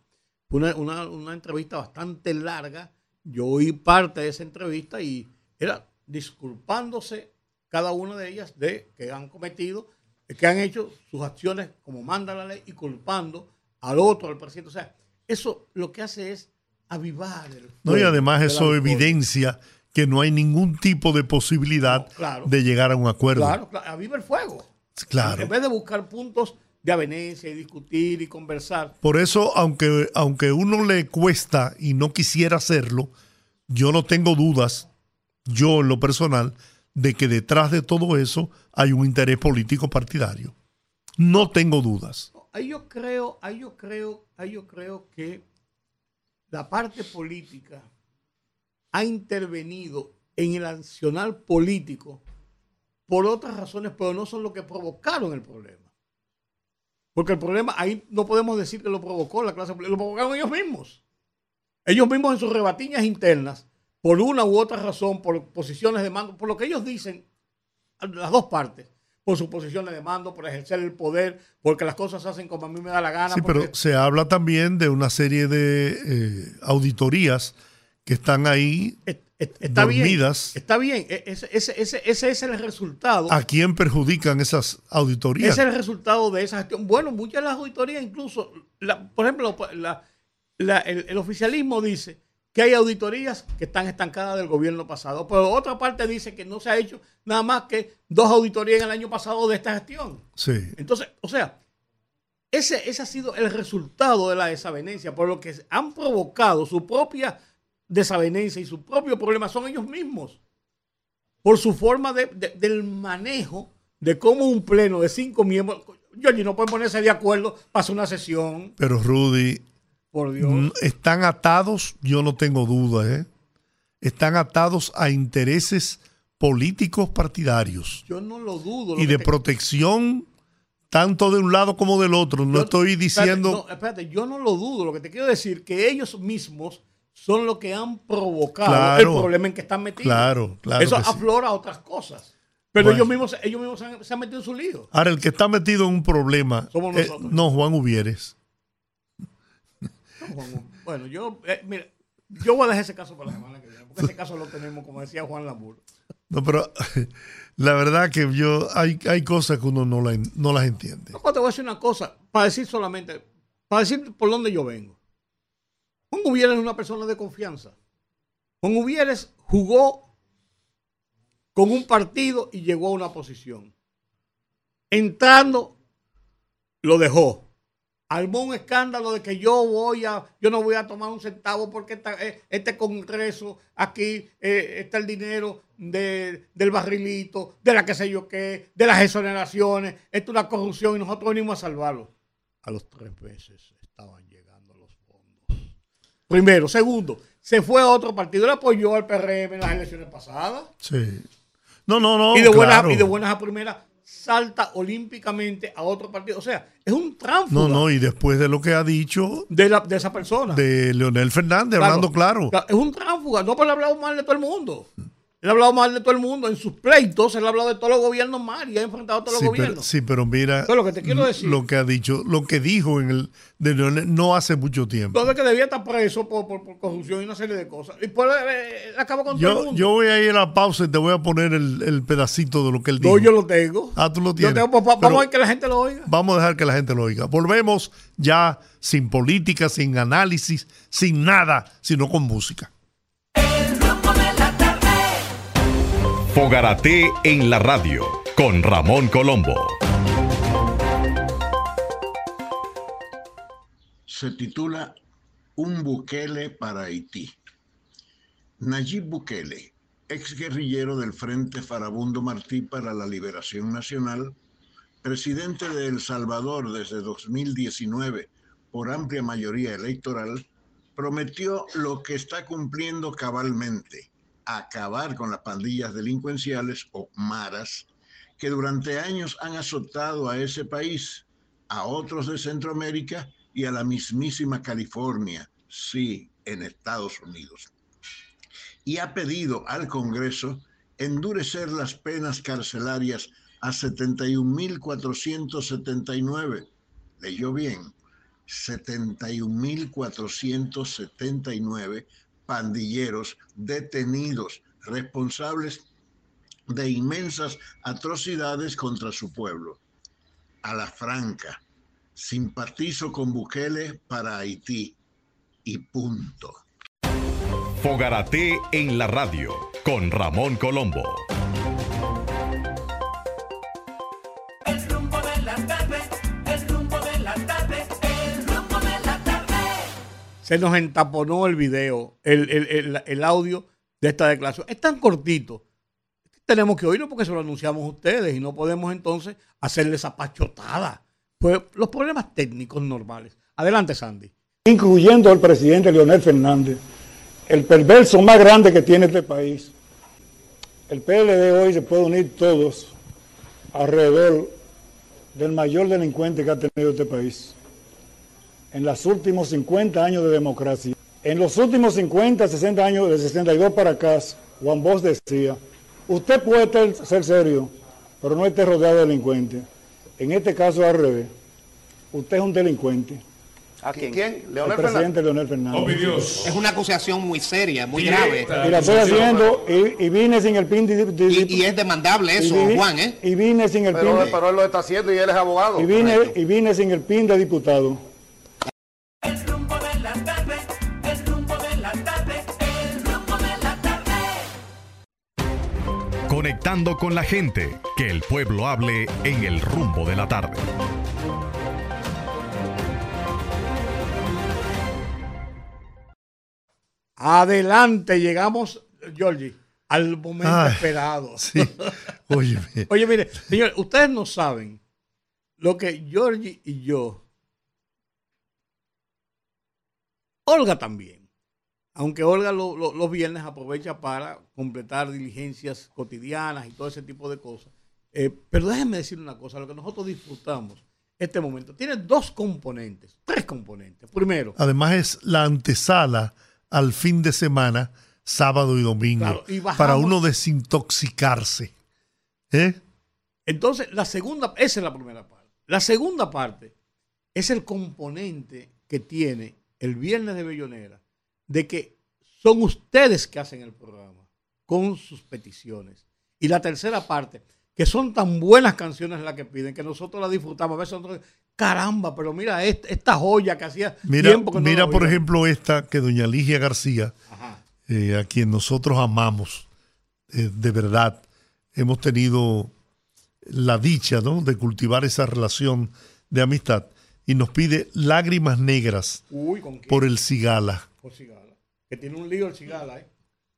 Una, una, una entrevista bastante larga yo oí parte de esa entrevista y era disculpándose cada una de ellas de que han cometido, que han hecho sus acciones como manda la ley y culpando al otro, al presidente. O sea, eso lo que hace es avivar el No, y además eso evidencia que no hay ningún tipo de posibilidad de llegar a un acuerdo. Claro, claro, aviva el fuego. Claro. En vez de buscar puntos de avenencia y discutir y conversar. Por eso, aunque, aunque uno le cuesta y no quisiera hacerlo, yo no tengo dudas, yo en lo personal, de que detrás de todo eso hay un interés político partidario. No tengo dudas. Ahí yo creo, ahí yo creo, ahí yo creo que la parte política ha intervenido en el nacional político por otras razones, pero no son lo que provocaron el problema. Porque el problema ahí no podemos decir que lo provocó la clase política, lo provocaron ellos mismos. Ellos mismos en sus rebatiñas internas, por una u otra razón, por posiciones de mando, por lo que ellos dicen, las dos partes, por sus posiciones de mando, por ejercer el poder, porque las cosas se hacen como a mí me da la gana. Sí, pero se habla también de una serie de eh, auditorías que están ahí está dormidas. Bien, está bien, e, ese, ese, ese, es el resultado. ¿A quién perjudican esas auditorías? Ese es el resultado de esa gestión. Bueno, muchas de las auditorías, incluso, por ejemplo, el, oficialismo dice que hay auditorías que están estancadas del gobierno pasado, pero otra parte dice que no se ha hecho nada más que dos auditorías en el año pasado de esta gestión. Sí. Entonces, o sea, ese, ese ha sido el resultado de la desavenencia, por lo que han provocado su propia desavenencia y su propio problema son ellos mismos. Por su forma de, del manejo de cómo un pleno de cinco miembros, yo no pueden ponerse de acuerdo hacer una sesión. Pero Rudy, por Dios. están atados, yo no tengo duda, ¿eh? están atados a intereses políticos partidarios. Yo no lo dudo. y de protección tanto de un lado como del otro. No estoy diciendo... no, espérate, yo no lo dudo. Lo que te quiero decir que ellos mismos son los que han provocado el problema en que están metidos. Claro, claro. Eso aflora otras cosas. Pero ellos mismos, ellos mismos se han, metido en su lío. Ahora, el que está metido en un problema. Somos eh, nosotros. no, Juan Uvieres. Bueno, yo, eh, mira, yo voy a dejar ese caso para la semana que viene, porque ese caso lo tenemos, como decía Juan Lamur. No, pero [laughs] la verdad que yo hay, hay cosas que uno no, no las entiende. No, te voy a decir una cosa, para decir solamente, para decir por dónde yo vengo. Juan Uvieres es una persona de confianza. Juan Uvieres jugó con un partido y llegó a una posición. Entrando, lo dejó. Armó un escándalo de que yo voy a, yo no voy a tomar un centavo porque eh, este congreso, aquí eh, está el dinero del barrilito, de la que sé yo qué, de las exoneraciones, esto es una corrupción y nosotros venimos a salvarlo. A los tres meses estaban llegando los fondos. Primero. Segundo, se fue a otro partido, le apoyó al PRM en las elecciones pasadas. Sí. No, no, no. Y de, buenas, y de buenas a primeras salta olímpicamente a otro partido. O sea, es un tránfuga. No, no, y después de lo que ha dicho. De, la, de esa persona. De Leonel Fernández, hablando claro. Es un tránfuga, no por hablado mal de todo el mundo. Él ha hablado mal de todo el mundo. En sus pleitos, él ha hablado de todos los gobiernos mal y ha enfrentado a todos los gobiernos. sí, pero mira. lo que te quiero decir. Lo que ha dicho, lo que dijo en el de no hace mucho tiempo. Entonces que debía estar preso por, corrupción y una serie de cosas. Y por, eh, acabó con yo, todo el mundo. Yo voy a ir a la pausa y te voy a poner el, pedacito de lo que él dijo. No, yo lo tengo. Ah, tú lo tienes. Pues, vamos a ver que la gente lo oiga. Vamos a dejar que la gente lo oiga. Volvemos ya sin política, sin análisis, sin nada, sino con música. Fogarate en la radio con Ramón Colombo. Se titula Un Bukele para Haití. Nayib Bukele, ex guerrillero del Frente Farabundo Martí para la Liberación Nacional, presidente de El Salvador desde 2019 por amplia mayoría electoral, prometió lo que está cumpliendo cabalmente acabar con las pandillas delincuenciales o maras que durante años han azotado a ese país, a otros de Centroamérica y a la mismísima California, sí, en Estados Unidos. Y ha pedido al Congreso endurecer las penas carcelarias a 71.479. Leyó bien, 71.479 pandilleros detenidos, responsables de inmensas atrocidades contra su pueblo. A la franca, simpatizo con Bukele para Haití y punto. Fogarate en la radio con Ramón Colombo. Se nos entaponó el video, el, audio de esta declaración. Es tan cortito. Tenemos que oírlo porque se lo anunciamos ustedes y no podemos entonces hacerle esa pachotada. Pues los problemas técnicos normales. Adelante, Sandy. Incluyendo al presidente Leonel Fernández, el perverso más grande que tiene este país. El PLD hoy se puede unir todos alrededor del mayor delincuente que ha tenido este país en los últimos 50 años de democracia. En los últimos 50, 60 años, de 62 para acá, Juan Bosch decía, usted puede ser serio, pero no esté rodeado de delincuentes. En este caso al revés, usted es un delincuente. ¿A quién? ¿Quién? Leonel el presidente Leonel Fernández. Oh, es una acusación muy seria, muy grave. Y la estoy haciendo y, vine sin el PIN de, y, es demandable eso, Juan, ¿eh? Y vine sin el pero, PIN. Pero él lo está haciendo y él es abogado. Y vine, y vine sin el PIN de diputado. Conectando con la gente, que el pueblo hable en el rumbo de la tarde. Adelante, llegamos, Georgie, al momento esperado. Sí. Oye, Oye, mire, señores, ustedes no saben lo que Georgie y yo, Olga también, aunque Olga los viernes aprovecha para completar diligencias cotidianas y todo ese tipo de cosas. Eh, pero déjenme decir una cosa, lo que nosotros disfrutamos este momento tiene dos componentes, tres componentes. Primero. Además es la antesala al fin de semana, sábado y domingo, Claro, y bajamos- para uno desintoxicarse. ¿Eh? Entonces, la segunda, esa es la primera parte. La segunda parte es el componente que tiene el viernes de Bellonera, de que son ustedes que hacen el programa con sus peticiones. Y la tercera parte, que son tan buenas canciones las que piden, que nosotros las disfrutamos. A veces nosotros, caramba, pero mira esta, esta joya que hacía Mira, tiempo que no mira por ejemplo, esta que doña Ligia García, eh, a quien nosotros amamos, eh, de verdad, hemos tenido la dicha ¿no? de cultivar esa relación de amistad y nos pide lágrimas negras por el Cigala. Por Cigala. Que tiene un lío el Cigala, ¿eh?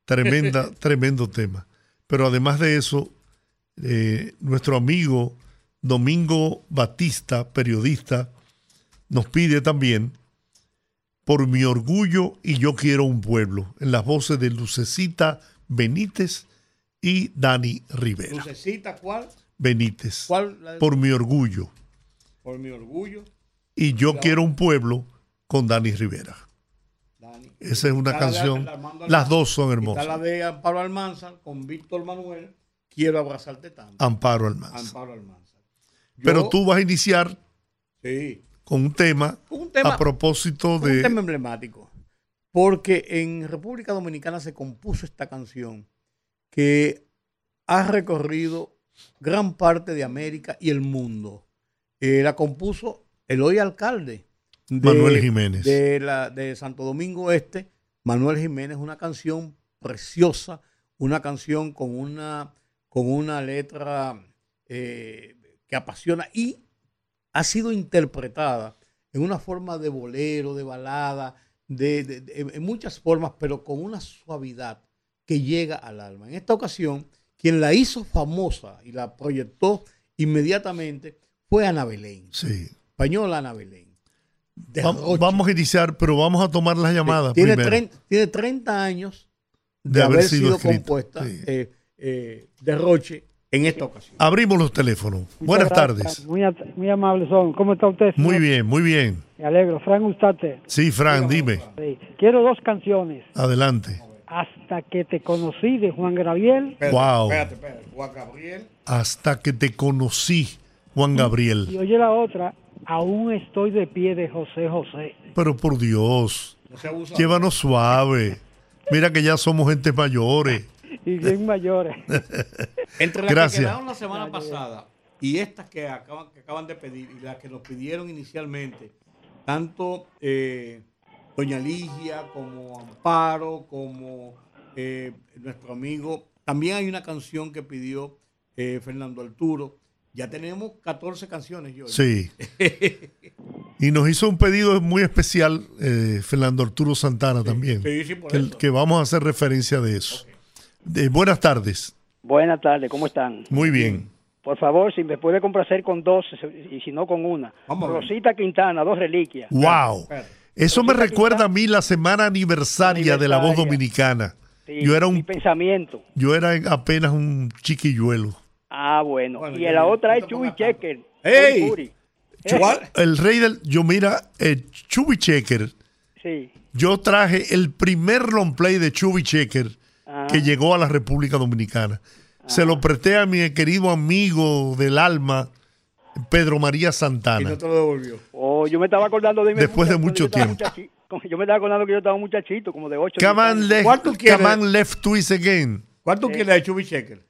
Tremenda, [laughs] tremendo tema. Pero además de eso, eh, nuestro amigo Domingo Batista, periodista, nos pide también por mi orgullo y yo quiero un pueblo, en las voces de Lucecita Benítez y Dani Rivera. Lucecita, ¿cuál? Benítez. ¿Cuál? La Por mi orgullo. Por mi orgullo. Y yo quiero un pueblo con Dani Rivera. Esa es una Está la canción. Las dos son Está hermosas. la de Amparo Almanzar con Víctor Manuel. Quiero abrazarte tanto. Amparo Almanza. Amparo Almanzar. Yo- Pero tú vas a iniciar Sí. con un tema, Un tema- a propósito Un de... tema emblemático. Porque en República Dominicana se compuso esta canción que ha recorrido gran parte de América y el mundo. Eh, la compuso el hoy alcalde de, Manuel Jiménez. De, la, de Santo Domingo Este, Manuel Jiménez, una canción preciosa, una canción con una, con una letra eh, que apasiona y ha sido interpretada en una forma de bolero, de balada, de, de- de- en muchas formas, pero con una suavidad que llega al alma. En esta ocasión, quien la hizo famosa y la proyectó inmediatamente fue Ana Belén, Sí. española Ana Belén. Vamos a iniciar, pero vamos a tomar las llamadas tiene, primero. 30, tiene 30 años de, De haber, haber sido compuesta sí. eh, eh, de Roche en esta ocasión. Abrimos los teléfonos. Buenas gracias. tardes. Muy, muy amables son. ¿Cómo está usted? Muy bien, muy bien. Me alegro. Frank Ustate. Sí, Fran, dime. Sí. Quiero dos canciones. Adelante. Hasta que te conocí de Juan Gabriel Wow. Espérate, espérate. Juan Gabriel. Hasta que te conocí, Juan y Gabriel. oye la otra, Aún estoy de pie de José José. Pero por Dios, No se abusa. llévanos suave. Mira que ya somos gente mayores. [laughs] Y bien mayores. [laughs] Entre las Gracias. que quedaron la semana pasada y estas que acaban, que acaban de pedir y las que nos pidieron inicialmente, tanto eh, Doña Ligia como Amparo, como eh, nuestro amigo, también hay una canción que pidió eh, Fernando Arturo. Ya tenemos 14 canciones, yo. Sí. [laughs] Y nos hizo un pedido muy especial eh, Fernando Arturo Santana también. sí, sí, por que, eso. que vamos a hacer referencia de eso. De- buenas tardes. Buenas tardes, ¿cómo están? Muy bien. Por favor, si me puede complacer con dos y si no con una. Vamos. Rosita Quintana, dos reliquias. Wow. Eso me recuerda a mí la semana aniversaria de la voz dominicana. Sí, Yo era Mi un pensamiento. yo era apenas un chiquilluelo. Ah, bueno. Bueno, y ya, la ya, otra es tanto. Checker. ¡Ey! [laughs] El rey del yo mira eh, Chubby Checker. Sí. Yo traje el primer long play de Chubby Checker Ah. que llegó a la República Dominicana. Se lo presté a mi querido amigo del alma, Pedro María Y Santana. no te lo devolvió. Oh, yo me estaba acordando de mi Después de mucho yo tiempo. Yo me estaba acordando que yo estaba un muchachito, como de 8 Come on, left, ¿Cuál tú quieres? come on, left twist again. ¿Cuál tú quieres de Chubby Checker?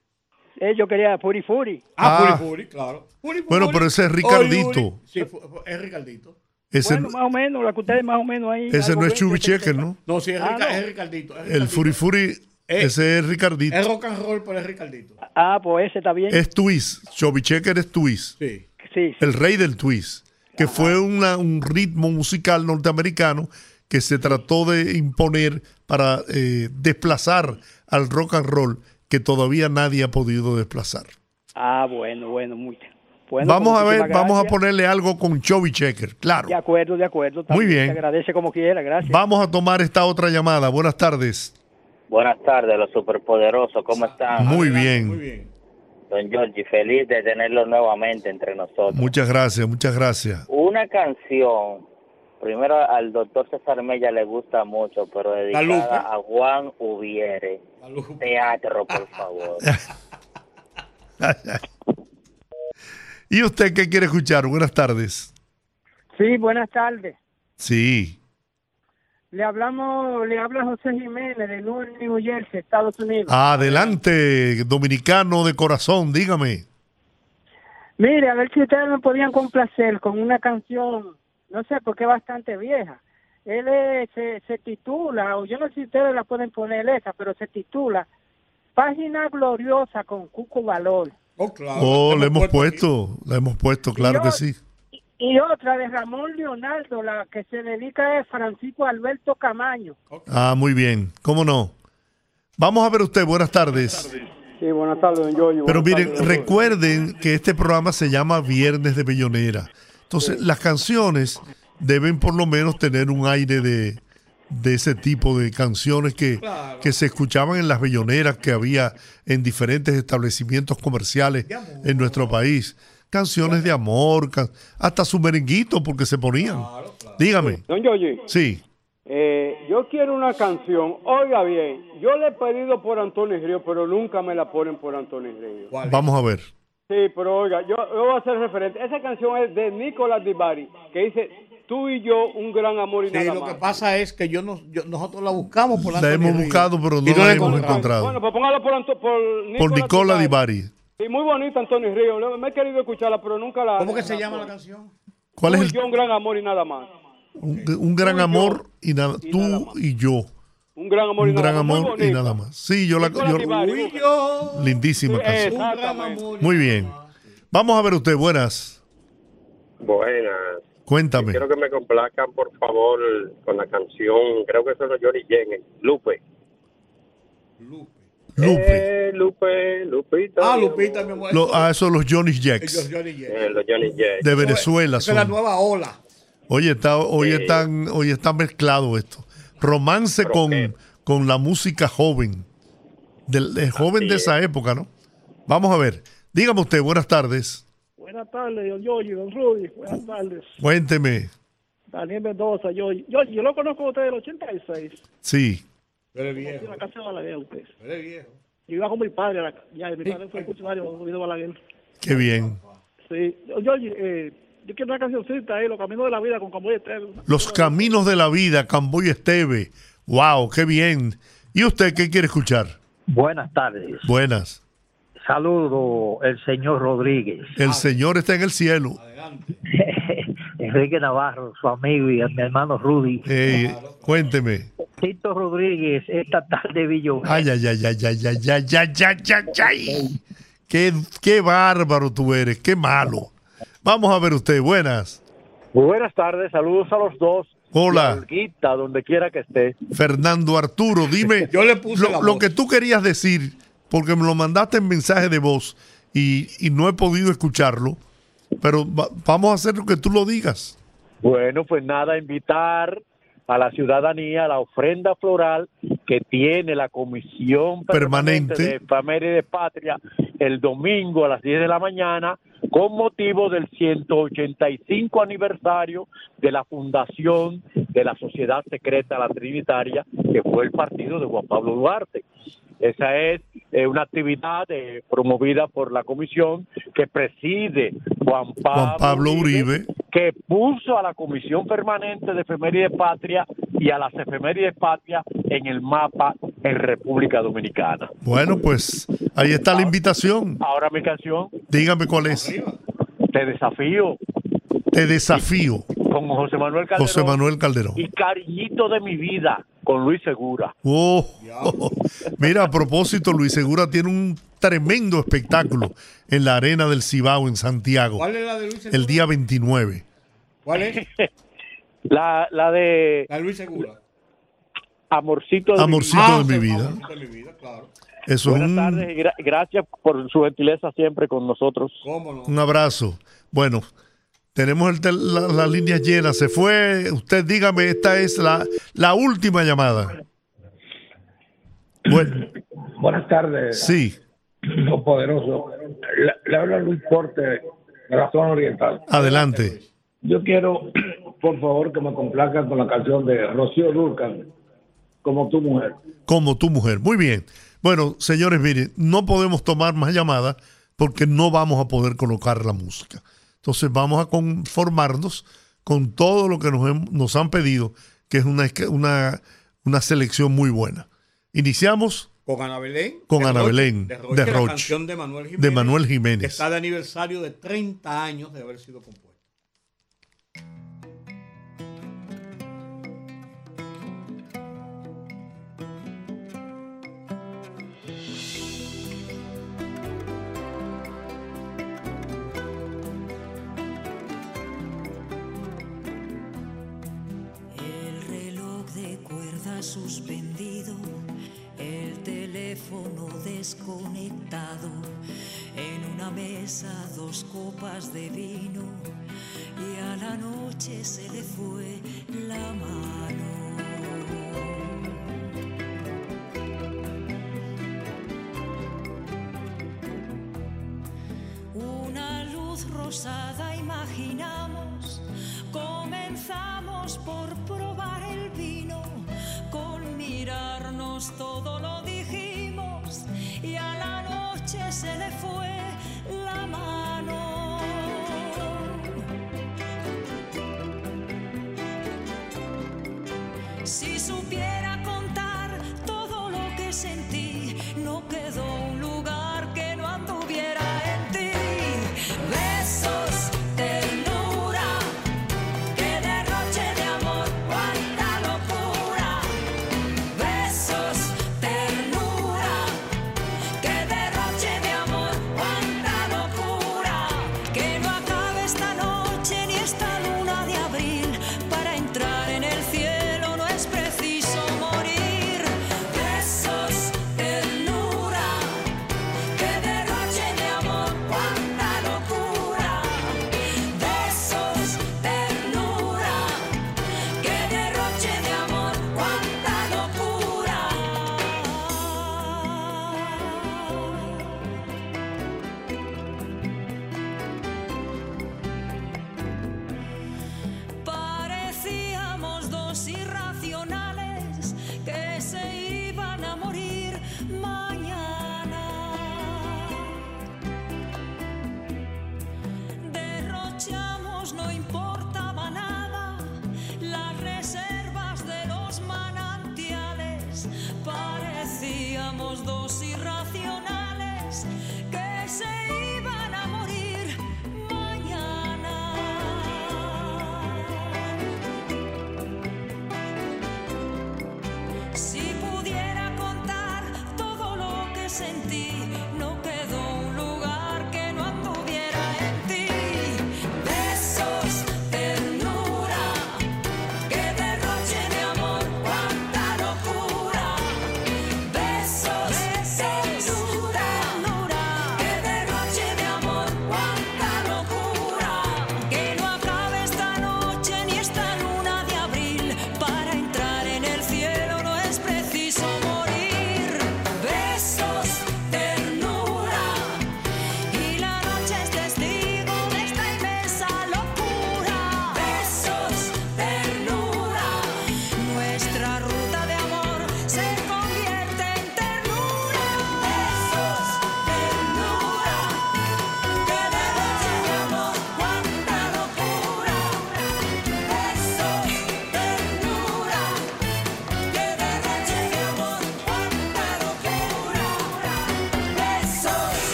Eh, yo quería Puri Puri. Ah, Ah. Puri Puri, claro. Puri Bueno, pero ese es Ricardito. Uri. Sí, es Ricardito. Ese, bueno, más o menos, la que ustedes más o menos ahí. ese no es Chubby Checker. ¿no? No, sí, es, Ah, Rica- no. es Ricardito. es El. Furi Furi, Eh, ese es Ricardito. Es rock and roll, pero es Ricardito. Ah, pues ese está bien. Es twist. Chubby Checker es twist. Sí. Sí, sí. el rey del twist, que fue una- un ritmo musical norteamericano que se trató de imponer para eh, desplazar al rock and roll que todavía nadie ha podido desplazar. Ah, bueno, bueno, muy bueno. vamos a ver, vamos a ponerle algo con Chubby Checker, claro. De acuerdo, de acuerdo. Muy bien. Se agradece como quiera, gracias. Vamos a tomar esta otra llamada. Buenas tardes. Buenas tardes, los superpoderosos, ¿cómo están? Muy Muy bien. bien. Don Giorgi, feliz de tenerlo nuevamente entre nosotros. Muchas gracias, muchas gracias. Una canción primero al doctor César Mella le gusta mucho, pero dedicada a Juan Ubiere. Teatro, por favor. [laughs] ¿Y usted qué quiere escuchar? Buenas tardes. Sí, buenas tardes. Sí. Le hablamos, le habla José Jiménez de New Jersey, Estados Unidos. Adelante, dominicano de corazón, dígame. Mire, a ver si ustedes me podían complacer con una canción, no sé, porque es bastante vieja. Él es- se, se titula, o yo no sé si ustedes la pueden poner esa, pero se titula Página Gloriosa con Cuco Valor. Oh, le hemos puesto, le hemos puesto, claro que sí. Y otra de Ramón Leonardo, la que se dedica es Francisco Alberto Camaño. Ah, muy bien, ¿cómo no? Vamos a ver usted, buenas tardes. Sí, buenas tardes, don Yoyo. Pero miren, tardes, recuerden que este programa se llama Viernes de Bellonera. Entonces, las canciones deben por lo menos tener un aire de, de ese tipo de canciones que, que se escuchaban en las belloneras que había en diferentes establecimientos comerciales en nuestro país. Canciones de amor, can- hasta su merenguito porque se ponían. Dígame. Don Yoyi, Sí. eh, yo quiero una canción, oiga bien, yo le he pedido por Antonio Río, pero nunca me la ponen por Antonio Río. Vamos a ver. Sí, pero oiga, yo, yo voy a ser referente. Esa canción es de Nicolás Di Bari, que dice, tú y yo, un gran amor y Sí, nada lo más. que pasa es que yo no, yo- nosotros la buscamos por La hemos buscado, pero no Y la la hemos encontrado. Bueno, pues póngala por, Anto- por Por Nicola Di Bari. Sí, muy bonita Antonio Río. Me he querido escucharla, pero nunca la... ¿Cómo que se llama la canción? ¿Cuál es Tú y el yo, un gran amor y nada más. un, un gran amor y nada, tú y yo. Un gran amor y Un nada gran más. Muy amor y nada más. Sí, yo la yo- Bari, lindísima Sí, canción. Muy bien. Vamos a ver usted, buenas. Buenas. Cuéntame. Quiero que me complazcan, por favor, con la canción, creo que es de Johnny Jen, Lupe. Lupe. Eh, Lupe, Lupita. Ah, Lupita, mi amor. Lo- ah, eso los Johnny Jacks Johnny J. Eh, los Johnny Jen. de Venezuela. Es la son. nueva ola. Oye, está, hoy Sí. están, hoy está mezclado esto. Romance con, con la música joven. Del el joven de esa época, ¿no? Vamos a ver. Dígame usted, buenas tardes. Buenas tardes, don Yoyi, don Rudy. Buenas tardes. Cuénteme. Daniel Mendoza, Yoyi. Yo, yo lo conozco a usted del 86. Sí. Pero en la casa de Balaguer, usted. Eres viejo. Yo iba con mi padre, a la- ya, mi padre fue funcionario de Balaguer. Qué bien. Sí. Yoyi, eh, yo quiero una cancioncita ahí, Los Caminos de la Vida con Camboya Esther. Los caminos de la vida, Camboy Esteve. Wow, qué bien. ¿Y usted qué quiere escuchar? Buenas tardes. Buenas. Saludo el señor Rodríguez. El Señor está en el cielo. Enrique Navarro, su amigo y mi hermano Rudy. Eh, cuénteme. Tito Rodríguez, esta tarde Villón. Ay, ay, ay, ay, ay, ay, ay, ay, ay, ay, ay. Qué, qué bárbaro tú eres, qué malo. Vamos a ver usted, buenas. Muy buenas tardes, saludos a los dos. Hola. Olguita, donde quiera que esté. Fernando Arturo, dime Yo le puse lo, la lo que tú querías decir, porque me lo mandaste en mensaje de voz y, y no he podido escucharlo, pero va- vamos a hacer lo que tú lo digas. Bueno, pues nada, invitar a la ciudadanía a la ofrenda floral que tiene la Comisión Permanente, Permanente. de Familia y de Patria el domingo a las 10 de la mañana con motivo del 185 aniversario de la fundación de la Sociedad Secreta La Trinitaria, que fue el partido de Juan Pablo Duarte. Esa es eh, una actividad eh, promovida por la comisión que preside Juan Pablo, Juan Pablo Uribe. que puso a la Comisión Permanente de Efemérides Patria y a las Efemérides Patria en el mapa en República Dominicana. Bueno, pues ahí está la invitación. Ahora mi canción, Dígame cuál es. Te desafío, Te desafío, con José Manuel Calderón. José Manuel Calderón. Y Cariñito de mi vida, con Luis Segura. Oh, mira, a propósito, Luis Segura tiene un tremendo espectáculo en la Arena del Cibao en Santiago. ¿Cuál es la de Luis Segura? El día 29. ¿Cuál es? [laughs] La, la de La de Luis Segura. Amorcito de Amorcito mi vida. de mi vida. Amorcito de mi vida, claro. Eso es Buenas un, tardes y gra- gracias por su gentileza siempre con nosotros. ¿Cómo no? un abrazo. Bueno, tenemos el la- las líneas llenas. Se fue. Usted dígame, esta es la, la última llamada. Bueno, Buenas tardes. sí, Los poderosos. Le, le habla Luis Porte de la zona oriental. adelante. Yo quiero [clears throat] por favor, que me complazcan con la canción de Rocío Durcan, Como tu mujer. Como tu mujer. Muy bien. Bueno, señores, miren, no podemos tomar más llamadas porque no vamos a poder colocar la música. Entonces vamos a conformarnos con todo lo que nos, nos han pedido, que es una, una, una selección muy buena. Iniciamos con Ana Belén. Con Ana Belén. De Roche, de La canción de Manuel Jiménez. De Manuel Jiménez. Que está de aniversario de 30 años de haber sido compuesta. Suspendido, el teléfono desconectado, en una mesa dos copas de vino y a la noche se le fue la mano. Una luz rosada imaginamos, comenzamos por mirarnos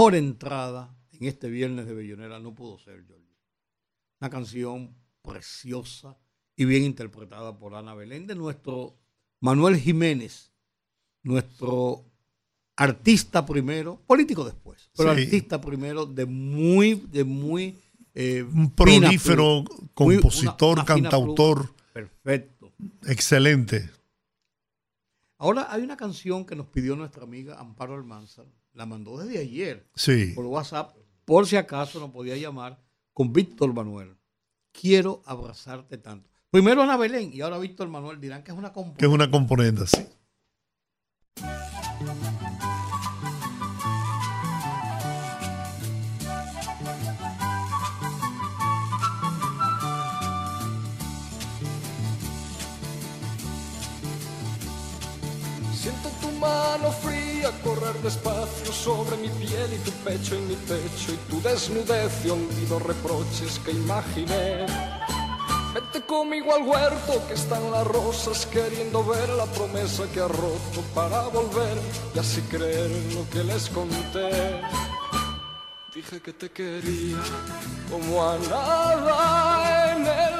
mejor entrada en este viernes de Bellonera no pudo ser, Giorgio. Una canción preciosa y bien interpretada por Ana Belén de nuestro Manuel Jiménez, nuestro artista primero, político después, pero Sí. artista primero de muy, de muy eh, Un prolífero pluma, muy- una- compositor, una cantautor. Perfecto. Excelente. Ahora hay una canción que nos pidió nuestra amiga Amparo Almanzar, la mandó desde ayer Sí. por WhatsApp, por si acaso nos podía llamar con Víctor Manuel. Quiero abrazarte tanto. Primero Ana Belén y ahora Víctor Manuel dirán que es una composición. Que es una componente, sí. Mano fría correr despacio sobre mi piel y tu pecho en mi pecho y tu desnudez y olvido reproches que imaginé. Vete conmigo al huerto que están las rosas queriendo ver la promesa que ha roto para volver y así creer lo que les conté. Dije que te quería como a nada en el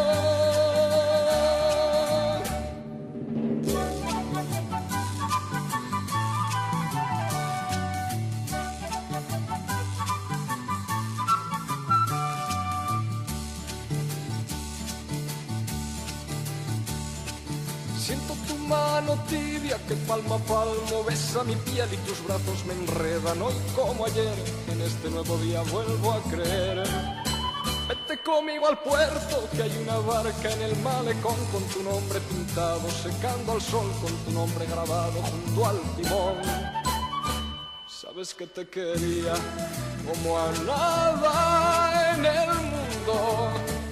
Mano tibia que palmo a palmo besa mi piel y tus brazos me enredan hoy como ayer. En este nuevo día vuelvo a creer. Vete conmigo al puerto, que hay una barca en el malecón con tu nombre pintado, secando al sol con tu nombre grabado junto al timón. Sabes que te quería como a nada en el mundo,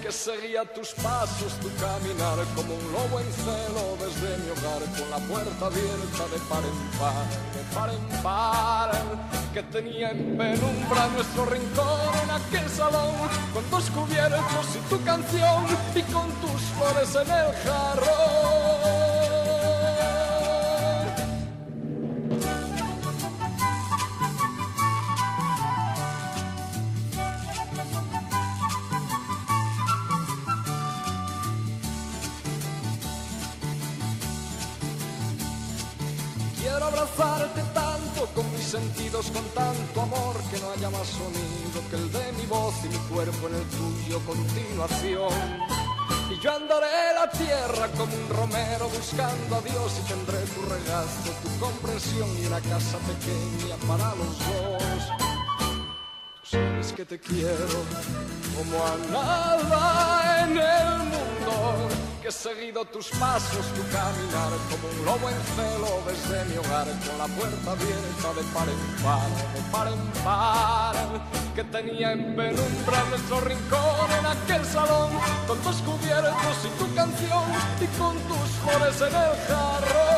que seguía tus pasos, tu caminar como un lobo en celo desde mi hogar, con la puerta abierta de par en par, de par en par, que tenía en penumbra nuestro rincón en aquel salón, con dos cubiertos y tu canción y con tus flores en el jarrón. Sentidos, con tanto amor que no haya más sonido que el de mi voz y mi cuerpo en el tuyo continuación. Y yo andaré la tierra como un romero buscando a Dios y tendré tu regazo, tu comprensión y una casa pequeña para los dos. Tú sabes que te quiero como a nada en el mundo, he seguido tus pasos, tu caminar como un lobo en celo desde mi hogar, con la puerta abierta de par en par, de par en par, que tenía en penumbra nuestro rincón en aquel salón, con tus cubiertos y tu canción y con tus flores en el jarrón.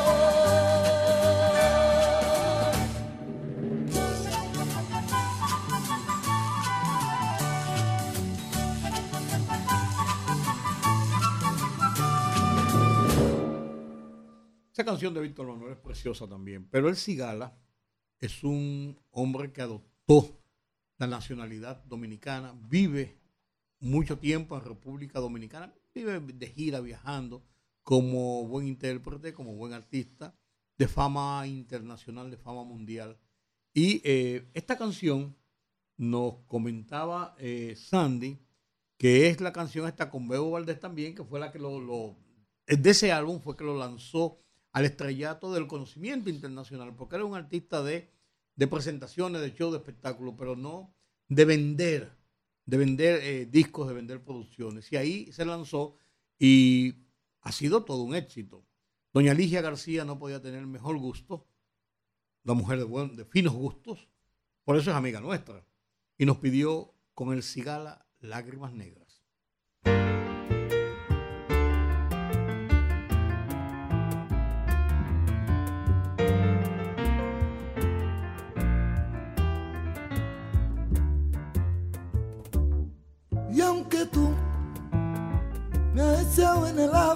Esa canción de Víctor Manuel es preciosa también, pero el Cigala es un hombre que adoptó la nacionalidad dominicana, vive mucho tiempo en República Dominicana, vive de gira viajando como buen intérprete, como buen artista, de fama internacional, de fama mundial. Y eh, esta canción nos comentaba eh, Sandy, que es la canción esta con Bebo Valdés también, que fue la que lo, lo- de ese álbum fue que lo lanzó al estrellato del conocimiento internacional, porque era un artista de, de presentaciones, de show, de espectáculos, pero no de vender, de vender eh, discos, de vender producciones. Y ahí se lanzó y ha sido todo un éxito. Doña Ligia García no podía tener mejor gusto, una mujer de, buen- de finos gustos, por eso es amiga nuestra, y nos pidió con el cigala Lágrimas Negras.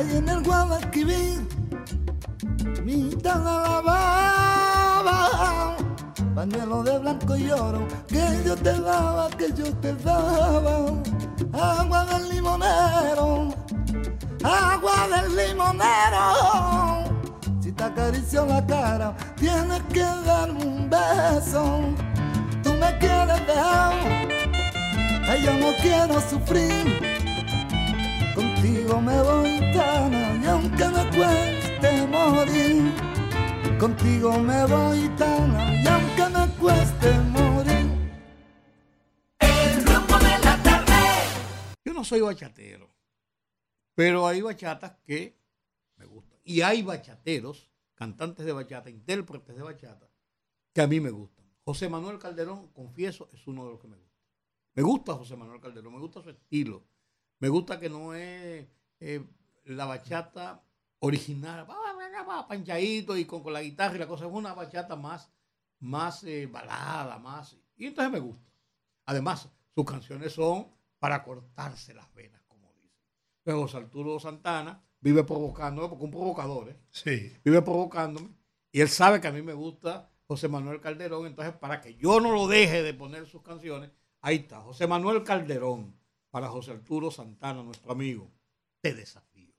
Ahí en el Guadalquivir, mi la lavaba, pañuelo de blanco y oro, que yo te daba, que yo te daba, agua del limonero, agua del limonero. Si te acaricio la cara, tienes que darme un beso. Tú me quieres dejar, ay, yo no quiero sufrir. Contigo me voy tan y aunque me cueste morir. Contigo me voy tan y aunque me cueste morir. Yo no soy bachatero, pero hay bachatas que me gustan. Y hay bachateros, cantantes de bachata, intérpretes de bachata, que a mí me gustan. José Manuel Calderón, confieso, es uno de los que me gusta. Me gusta José Manuel Calderón, me gusta su estilo. Me gusta que no es eh, la bachata original, pa, pa, pa, panchadito y con, con la guitarra y la cosa. Es una bachata más, más eh, balada, más. Y entonces me gusta. Además, sus canciones son para cortarse las venas, como dicen. Pero José Arturo Santana vive provocándome, porque un provocador, ¿eh? Sí. vive provocándome. Y él sabe que a mí me gusta José Manuel Calderón, entonces para que yo no lo deje de poner sus canciones, ahí está, José Manuel Calderón, para José Arturo Santana, nuestro amigo. Te desafío.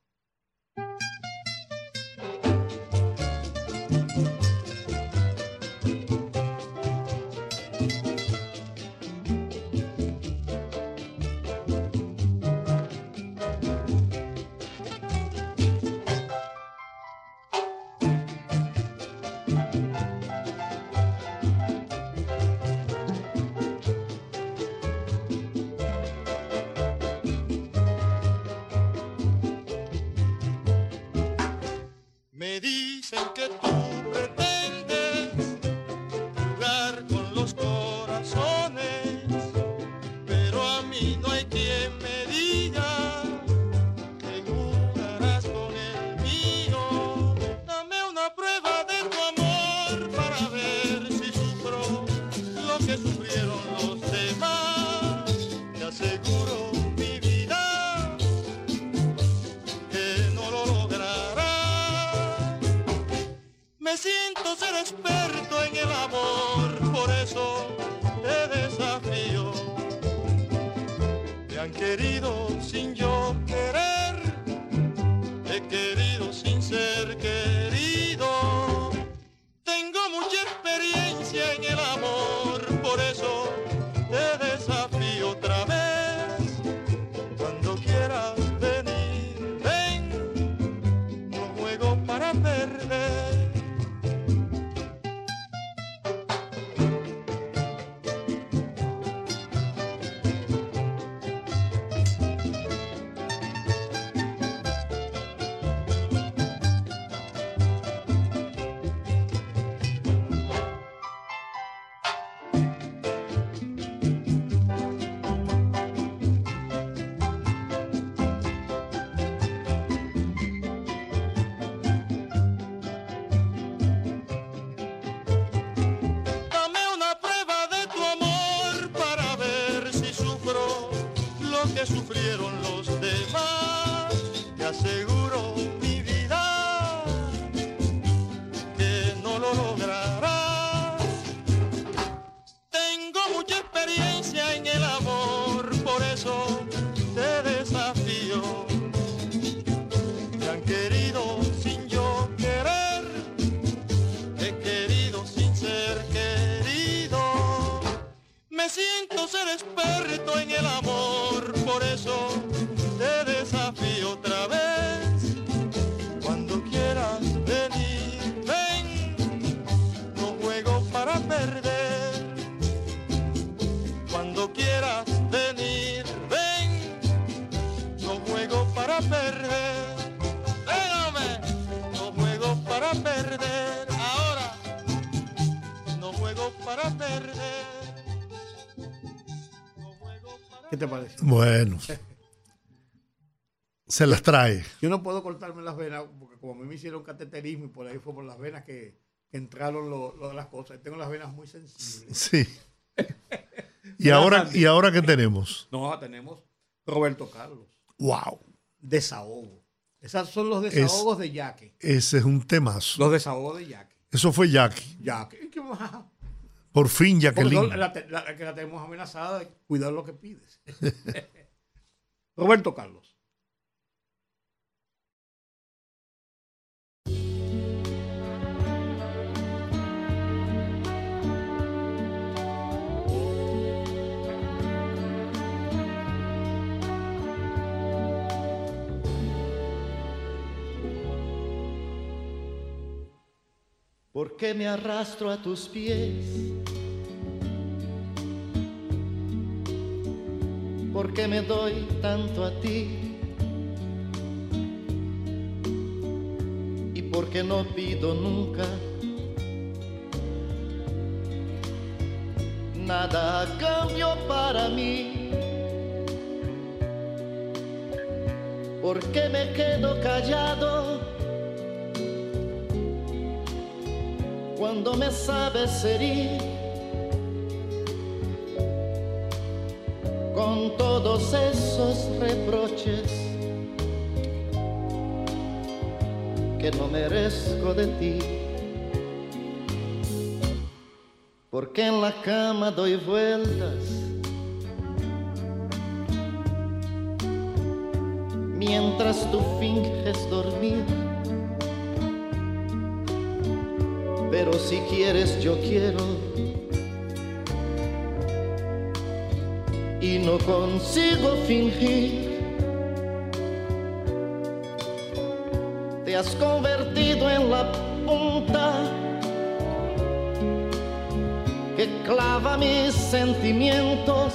Se las trae. Yo no puedo cortarme las venas porque como a mí me hicieron cateterismo y por ahí fue por las venas que, que entraron lo, lo de las cosas. Tengo las venas muy sensibles. Sí. [laughs] ¿Y ahora, ¿Y ahora qué tenemos? No, tenemos Roberto Carlos. ¡Wow! Desahogo. Esos son los desahogos de Yaque. Ese es un temazo. Los desahogos de Yaque. Eso fue Jackie. Yaque. ¿Qué más? Por fin, Jacqueline. la, la- que la tenemos amenazada de cuidar lo que pides. [laughs] Roberto Carlos. ¿Por qué me arrastro a tus pies? ¿Por qué me doy tanto a ti? ¿Y por qué no pido nunca nada a cambio para mí? ¿Por qué me quedo callado? cuando me sabes herir con todos esos reproches que no merezco de ti. Porque en la cama doy vueltas mientras tú finges dormir. Pero si quieres yo quiero y no consigo fingir. Te has convertido en la punta que clava mis sentimientos.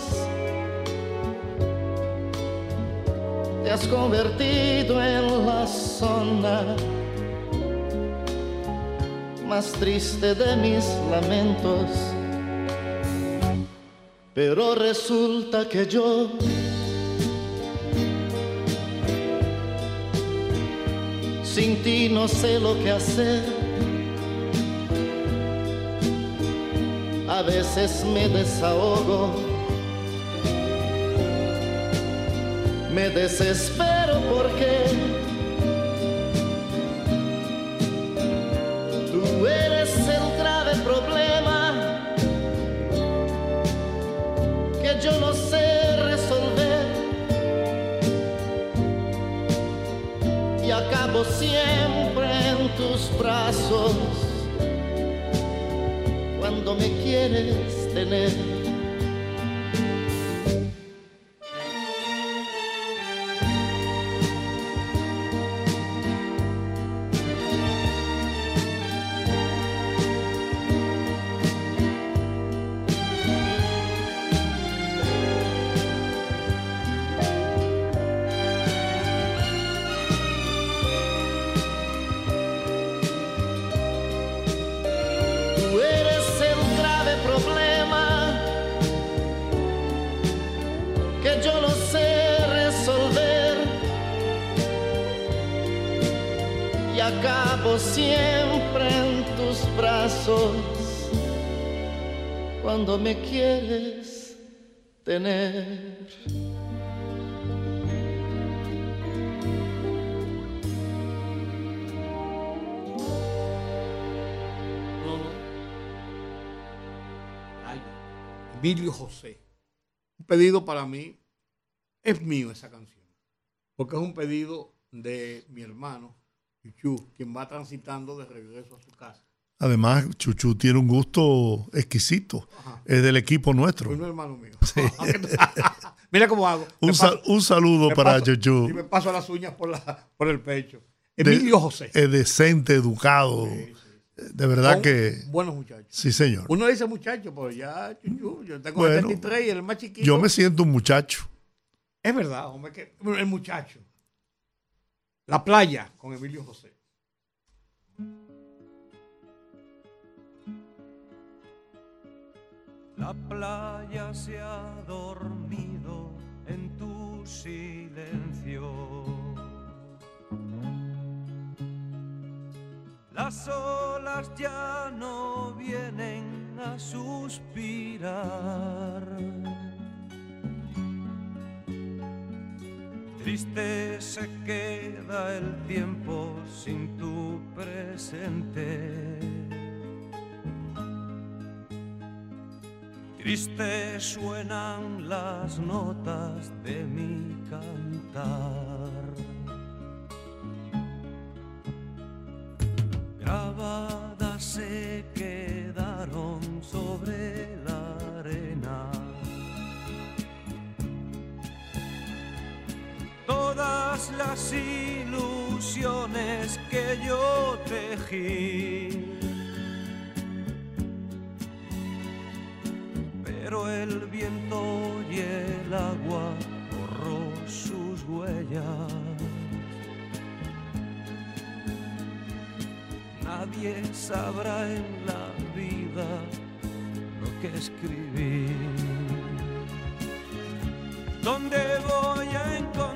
Te has convertido en la zona más triste de mis lamentos. Pero resulta que yo sin ti no sé lo que hacer. A veces me desahogo, me desespero porque siempre en tus brazos cuando me quieres tener. Emilio José. Un pedido para mí. Es mío esa canción. Porque es un pedido de mi hermano, Chuchu, quien va transitando de regreso a su casa. Además, Chuchu tiene un gusto exquisito. Es del equipo nuestro. Uno hermano mío. [laughs] Mira cómo hago. Un, Me sal- paso- un saludo para paso- Chuchu. Y me paso las uñas por, la, por el pecho. De- Emilio José. Es decente, educado. De verdad Son que. Buenos muchachos. Sí, señor. Uno dice muchacho, pero ya, chuchu, yo tengo Bueno, 73 y el más chiquito. Yo me siento un muchacho. Es verdad, hombre, que el muchacho. La playa con Emilio José. La playa se ha dormido en tu silencio. Las olas ya no vienen a suspirar. Triste se queda el tiempo sin tu presente. Triste suenan las notas de mi cantar. Grabadas se quedaron sobre la arena. Todas las ilusiones que yo tejí. pero el viento y el agua borró sus huellas. Nadie sabrá en la vida lo que escribí. ¿Dónde voy a encontrar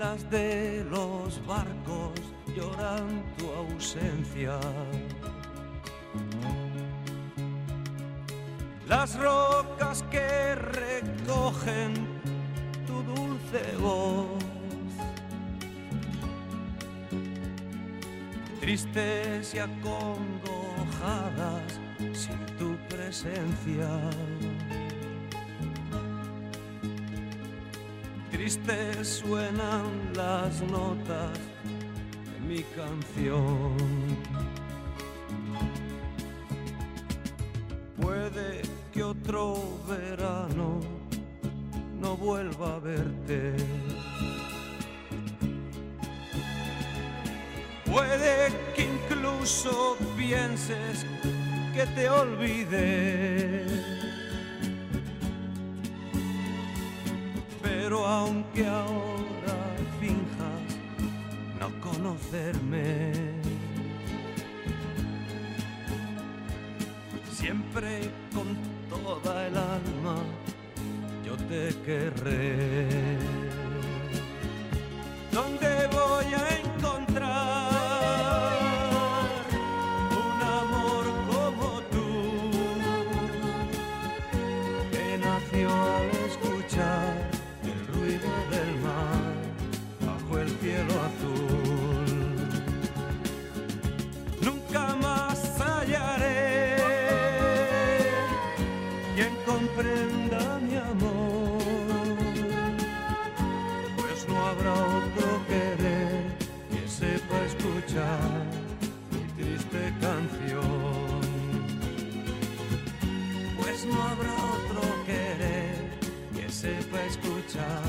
velas de los barcos lloran tu ausencia. Las rocas que recogen tu dulce voz. Tristes y sin tu presencia. Tristes suenan las notas de mi canción. Puede que otro verano no vuelva a verte. Puede que incluso pienses que te olvidé. Pero aunque ahora finjas no conocerme, siempre con toda el alma yo te querré. Escuchar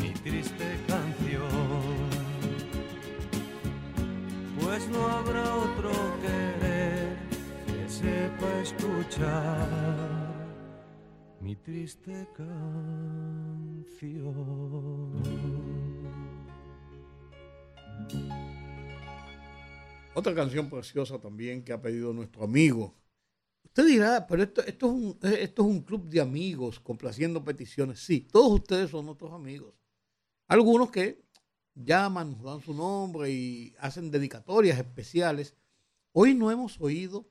mi triste canción. Pues no habrá otro querer que sepa escuchar mi triste canción. Otra canción preciosa también que ha pedido nuestro amigo. Usted dirá, pero esto, esto, es un, esto es un club de amigos complaciendo peticiones. Sí, todos ustedes son nuestros amigos. Algunos que llaman, nos dan su nombre y hacen dedicatorias especiales. Hoy no hemos oído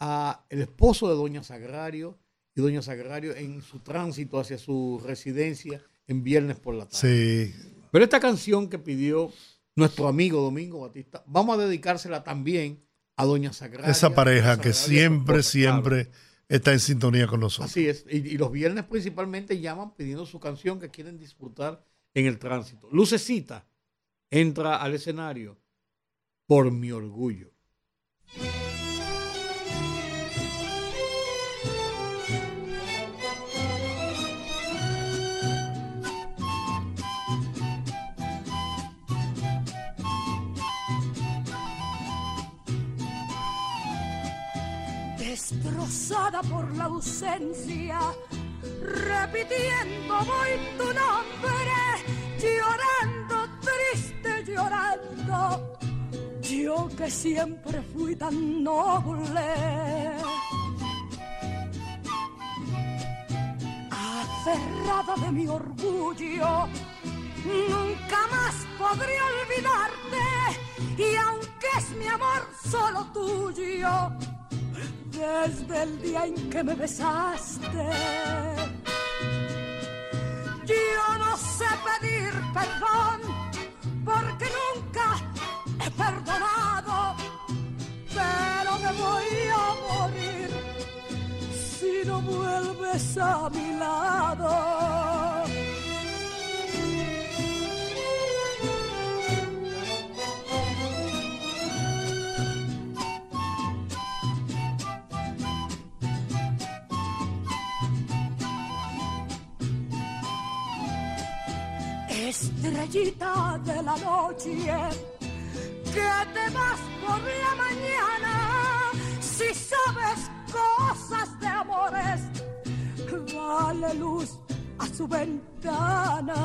a el esposo de Doña Sagrario y Doña Sagrario en su tránsito hacia su residencia en viernes por la tarde. Sí. Pero esta canción que pidió nuestro amigo Domingo Batista, vamos a dedicársela también a Doña Sagrario. Esa pareja que siempre, siempre está en sintonía con nosotros. Así es. Y, y los viernes principalmente llaman pidiendo su canción que quieren disfrutar en el tránsito. Lucecita entra al escenario por mi orgullo. Destrozada por la ausencia, repitiendo voy tu nombre, llorando, triste, llorando, yo que siempre fui tan noble. Aferrada de mi orgullo, nunca más podré olvidarte, y aunque es mi amor solo tuyo, desde el día en que me besaste. Yo no sé pedir perdón porque nunca he perdonado, pero me voy a morir si no vuelves a mi lado. Estrellita de la noche, que te vas por la mañana, si sabes cosas de amores, dale luz a su ventana.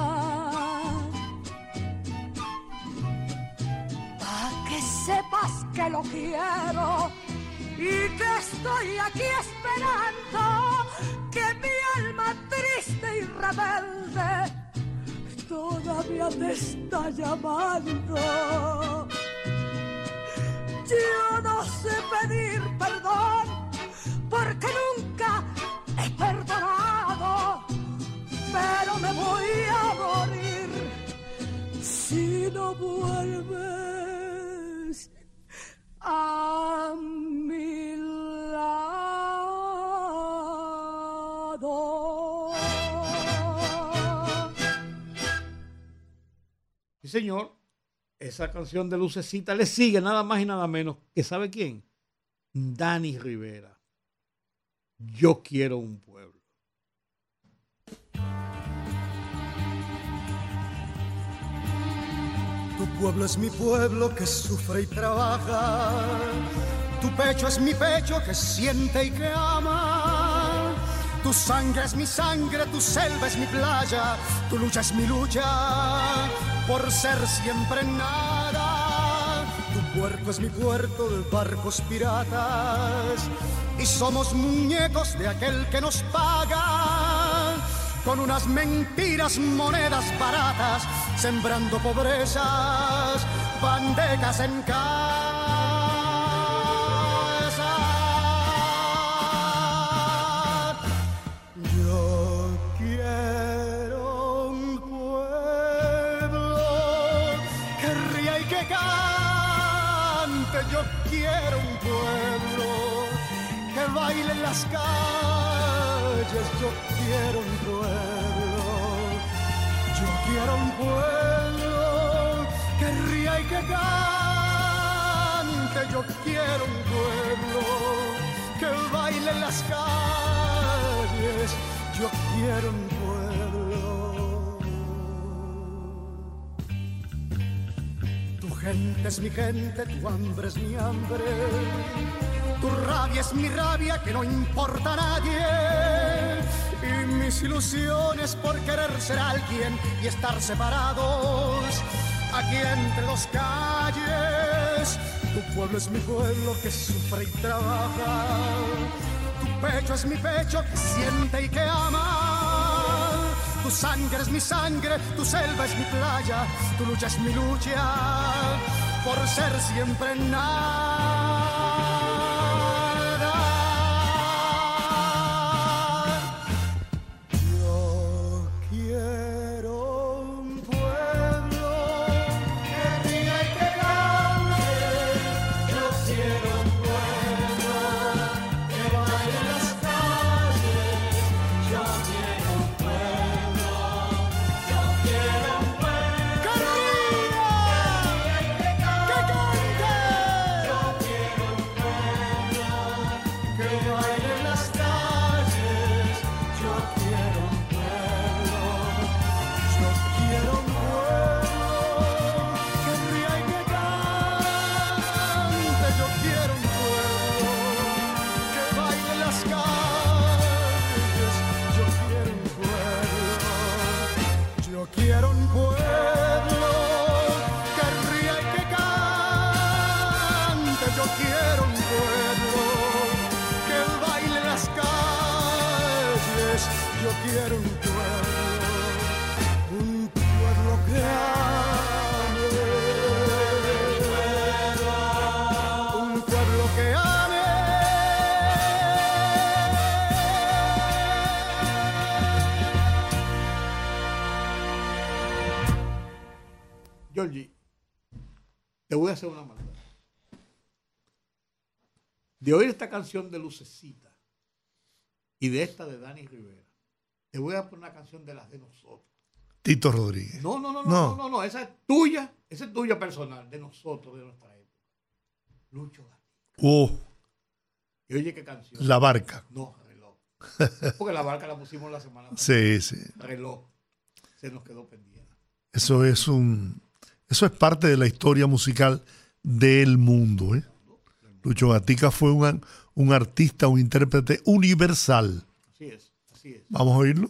Pa' más que lo quiero y que estoy aquí esperando que mi alma triste y rebelde todavía te está llamando. Yo no sé pedir perdón porque nunca he perdonado, pero me voy a morir si no vuelves a mi lado. Señor. Esa canción de Lucecita le sigue nada más y nada menos que ¿sabe quién? Dani Rivera. Yo quiero un pueblo. Tu pueblo es mi pueblo que sufre y trabaja. Tu pecho es mi pecho que siente y que ama. Tu sangre es mi sangre, tu selva es mi playa. Tu lucha es mi lucha por ser siempre nada. Tu puerto es mi puerto de barcos piratas. Y somos muñecos de aquel que nos paga con unas mentiras, monedas baratas, sembrando pobrezas, bandecas en casa. Quiero un pueblo que baile en las calles. Yo quiero un pueblo. Yo quiero un pueblo que ría y que cante. Yo quiero un pueblo que baile en las calles. Yo quiero un pueblo. Gente es mi gente, tu hambre es mi hambre. Tu rabia es mi rabia que no importa a nadie. Y mis ilusiones por querer ser alguien y estar separados aquí entre dos calles. Tu pueblo es mi pueblo que sufre y trabaja. Tu pecho es mi pecho que siente y que ama. Tu sangre es mi sangre, tu selva es mi playa, tu lucha es mi lucha por ser siempre nada. Voy a hacer una maldad. De oír esta canción de Lucecita y de esta de Dani Rivera, te voy a poner una canción de las de nosotros. Tito Rodríguez. No, no, no, no, no, no, no, esa es tuya, esa es tuya personal, de nosotros, de nuestra época. Lucho Gatica. Oh, Y oye qué canción. La Barca. No, reloj. Porque la barca la pusimos la semana [laughs] Sí, sí. Reloj. Se nos quedó pendiente. Eso es un. Eso es parte de la historia musical del mundo. ¿eh? Lucho Gatica fue un, un artista, un intérprete universal. Así es, así es. Vamos a oírlo.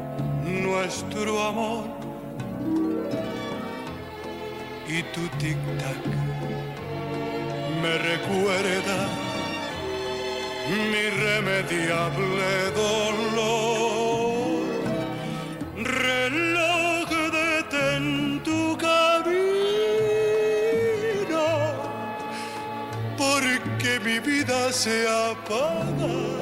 nuestro amor. Y tu tic-tac me recuerda mi irremediable dolor. Reloj detén tu camino, porque mi vida se apaga.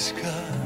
amanezca.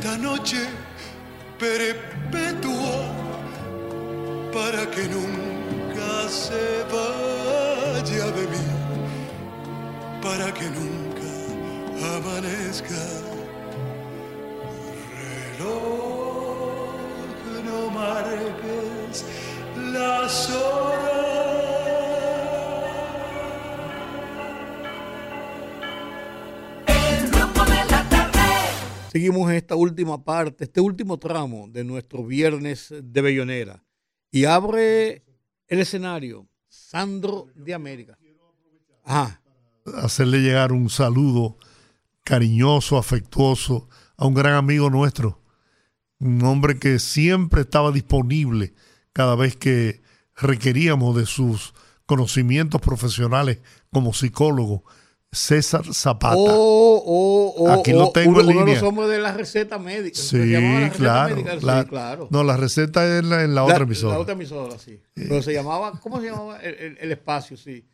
Esta noche perpetua para que nunca se vaya de mí, para que nunca amanezca. Reloj, no marques las horas. Seguimos en esta última parte, este último tramo de nuestro viernes de Bellonera. Y abre el escenario Sandro de América. Ajá. Hacerle llegar un saludo cariñoso, afectuoso a un gran amigo nuestro. Un hombre que siempre estaba disponible cada vez que requeríamos de sus conocimientos profesionales como psicólogo. César Zapata. Oh, oh, oh, Aquí lo oh, tengo en uno de línea. los hombres de la receta médica. Sí, receta claro, médica, sí, la- claro. No, la receta es en la, en la otra emisora. La otra emisora, sí. Pero se llamaba, ¿cómo se llamaba? El, el- el espacio, sí.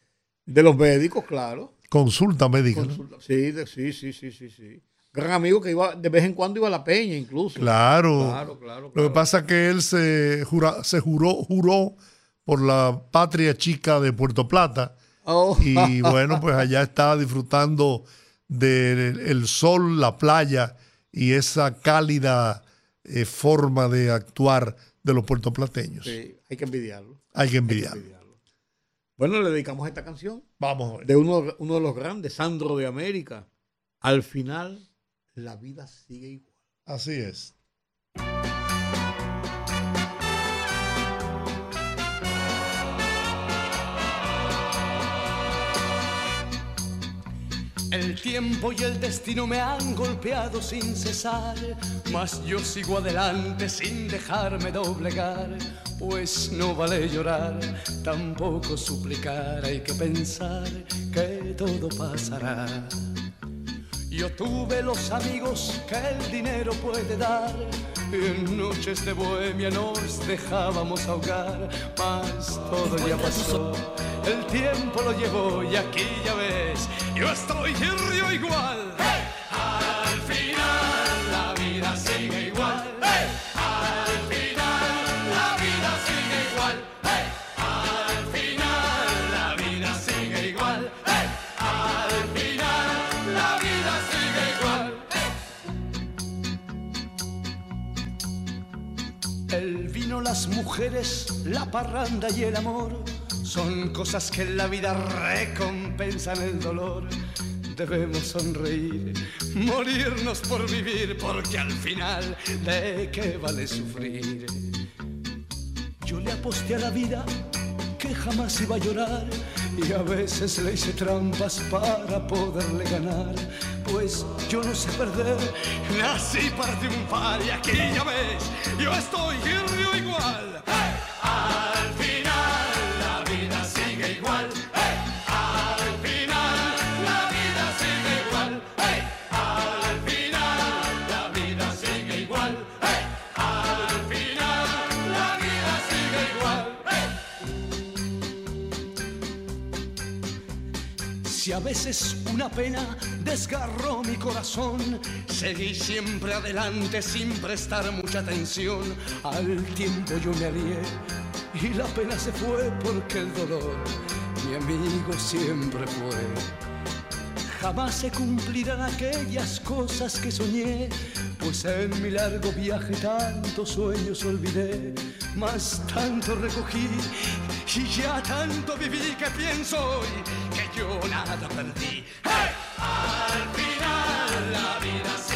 De los médicos, claro. Consulta médica. Sí, de- sí, sí, sí, sí, sí. Gran amigo que iba, de vez en cuando iba a la peña incluso. Claro. Claro, claro. Lo que pasa es que él se, jura- se juró, juró por la patria chica de Puerto Plata. Oh. Y bueno, pues allá está disfrutando del el sol, la playa y esa cálida eh, forma de actuar de los puertoplateños. Sí, hay que envidiarlo. Hay que envidiarlo. Bueno, le dedicamos esta canción. Vamos. De uno, uno de los grandes, Sandro de América. Al final, la vida sigue igual. Así es. El tiempo y el destino me han golpeado sin cesar, mas yo sigo adelante sin dejarme doblegar, pues no vale llorar, tampoco suplicar, hay que pensar que todo pasará. Yo tuve los amigos que el dinero puede dar. En noches de bohemia nos dejábamos ahogar, mas todo ya pasó. El tiempo lo llevó y aquí ya ves, yo estoy y río igual. Al final la vida sigue mujeres, la parranda y el amor son cosas que en la vida recompensan el dolor. Debemos sonreír, morirnos por vivir, porque al final, ¿de qué vale sufrir? Yo le aposté a la vida que jamás iba a llorar y a veces le hice trampas para poderle ganar. Pues yo no sé perder, nací para triunfar y aquí ya ves, yo estoy y río igual. Al final la vida sigue igual. Al final la vida sigue igual. Al final la vida sigue igual. A veces una pena desgarró mi corazón, seguí siempre adelante sin prestar mucha atención. Al tiempo yo me alié y la pena se fue porque el dolor mi amigo siempre fue. Jamás se cumplirán aquellas cosas que soñé, pues en mi largo viaje tantos sueños olvidé, más tanto recogí y ya tanto viví que pienso hoy yo nada perdí. ¡Hey! Al final la vida sigue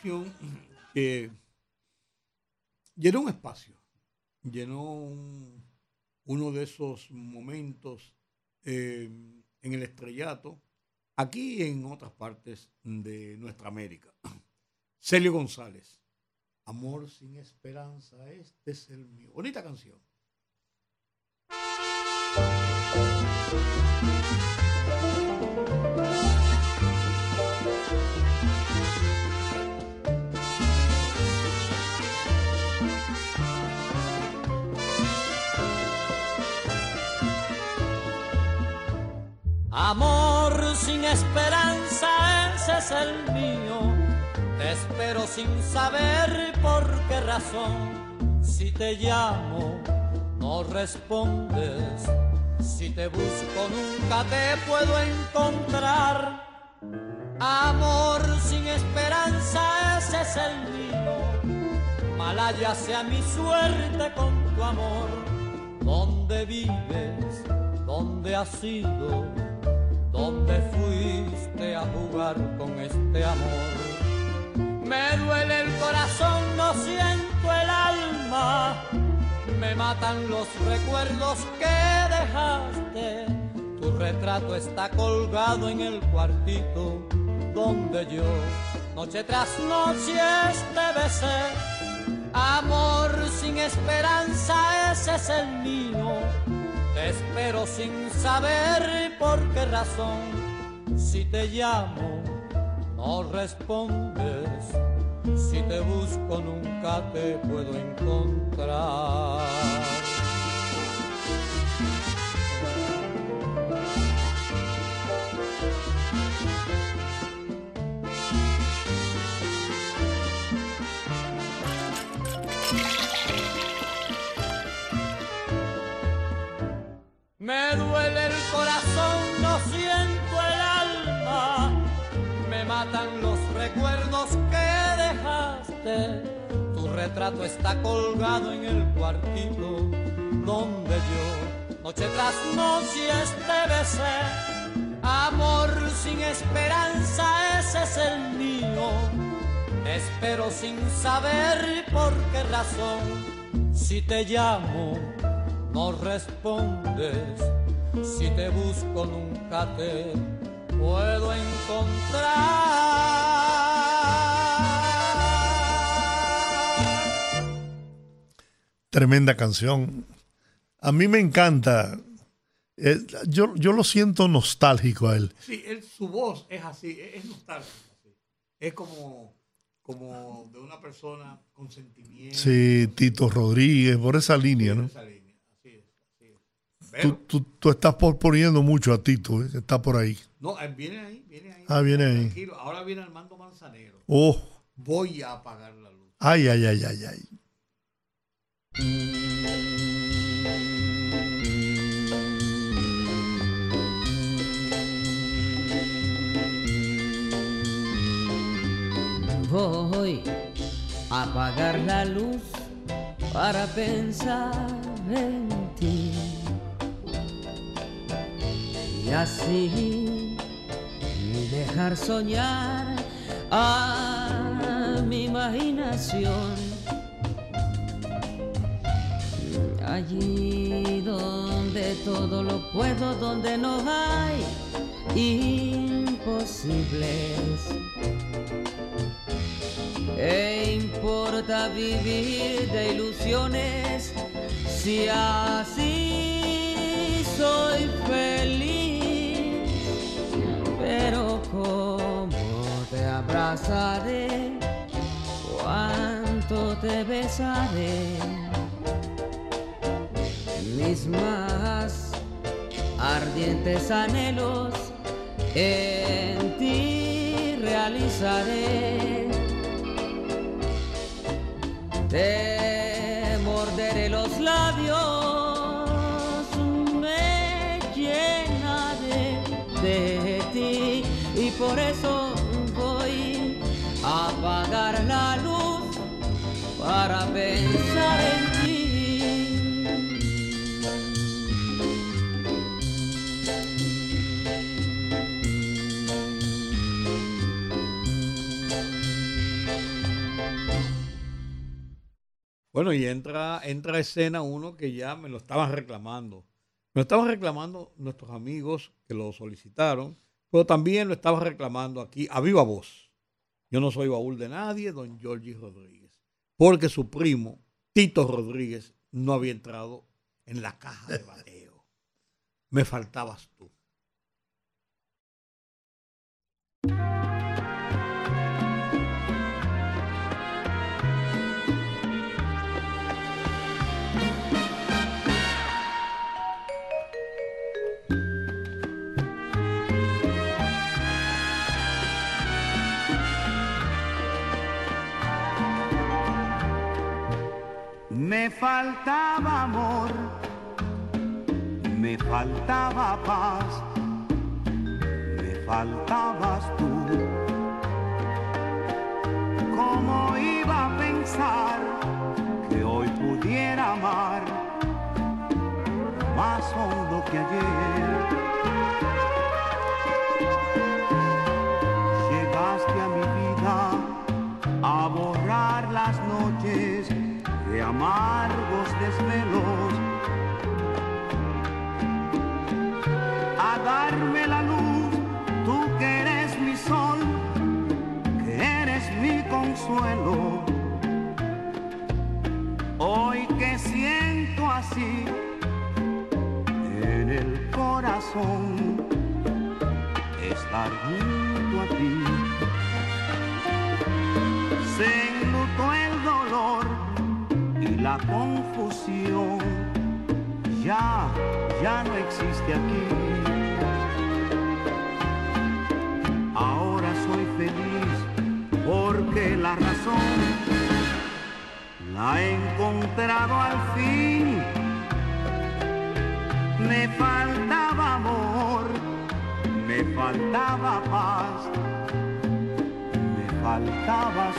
canción que llenó un espacio, llenó un- uno de esos momentos eh, en el estrellato, aquí en otras partes de nuestra América. Celio González, Amor sin esperanza, este es el mío. Bonita canción. Amor sin esperanza, ese es el mío. Te espero sin saber por qué razón. Si te llamo, no respondes. Si te busco, nunca te puedo encontrar. Amor sin esperanza, ese es el mío. Malaya sea mi suerte con tu amor. ¿Dónde vives? ¿Dónde has ido? ¿Dónde fuiste a jugar con este amor? Me duele el corazón, no siento el alma. Me matan los recuerdos que dejaste. Tu retrato está colgado en el cuartito donde yo noche tras noche te besé. Amor sin esperanza, ese es el mío. Espero sin saber por qué razón. Si te llamo, no respondes. Si te busco, nunca te puedo encontrar. Me duele el corazón, no siento el alma. Me matan los recuerdos que dejaste. Tu retrato está colgado en el cuartito donde yo, noche tras noche, te besé. Amor sin esperanza, ese es el mío. Espero sin saber por qué razón. Si te llamo, no respondes. Si te busco nunca te puedo encontrar. Tremenda canción. A mí me encanta. Eh, yo, yo lo siento nostálgico a él. Sí, él, su voz es así, es, es nostálgica. Es como, como de una persona con sentimiento. Sí, Tito Rodríguez, por esa línea, ¿no? esa línea. Así es, así es. Tú, tú- tú estás posponiendo mucho a Tito, ¿eh? que está por ahí. No, él viene ahí, viene ahí. Ah, viene ahí. Tranquilo. Ahora viene Armando Manzanero. Oh, Voy a apagar la luz. ay, ay, ay, ay, ay. Voy a apagar la luz para pensar en ti. Y así dejar soñar a mi imaginación. Allí donde todo lo puedo, donde no hay imposibles. ¿Qué importa vivir de ilusiones si así soy feliz? Pero cómo te abrazaré, cuánto te besaré, mis más ardientes anhelos en ti realizaré. Te morderé los labios, por eso voy a apagar la luz para pensar en ti. Bueno, y entra, entra escena uno que ya me lo estaban reclamando. Me lo estaban reclamando nuestros amigos que lo solicitaron, pero también lo estaba reclamando aquí a viva voz. Yo no soy baúl de nadie, don Georgie Rodríguez, porque su primo, Tito Rodríguez, no había entrado en la caja de bateo. Me faltabas tú. Me faltaba amor, me faltaba paz, me faltabas tú. ¿Cómo iba a pensar que hoy pudiera amar más hondo que ayer? Amargos desvelos, a darme la luz, tú que eres mi sol, que eres mi consuelo. Hoy que siento así en el corazón estar junto a ti. Confusión ya, ya no existe aquí. Ahora soy feliz porque la razón la he encontrado al fin. Me faltaba amor, me faltaba paz, me faltabas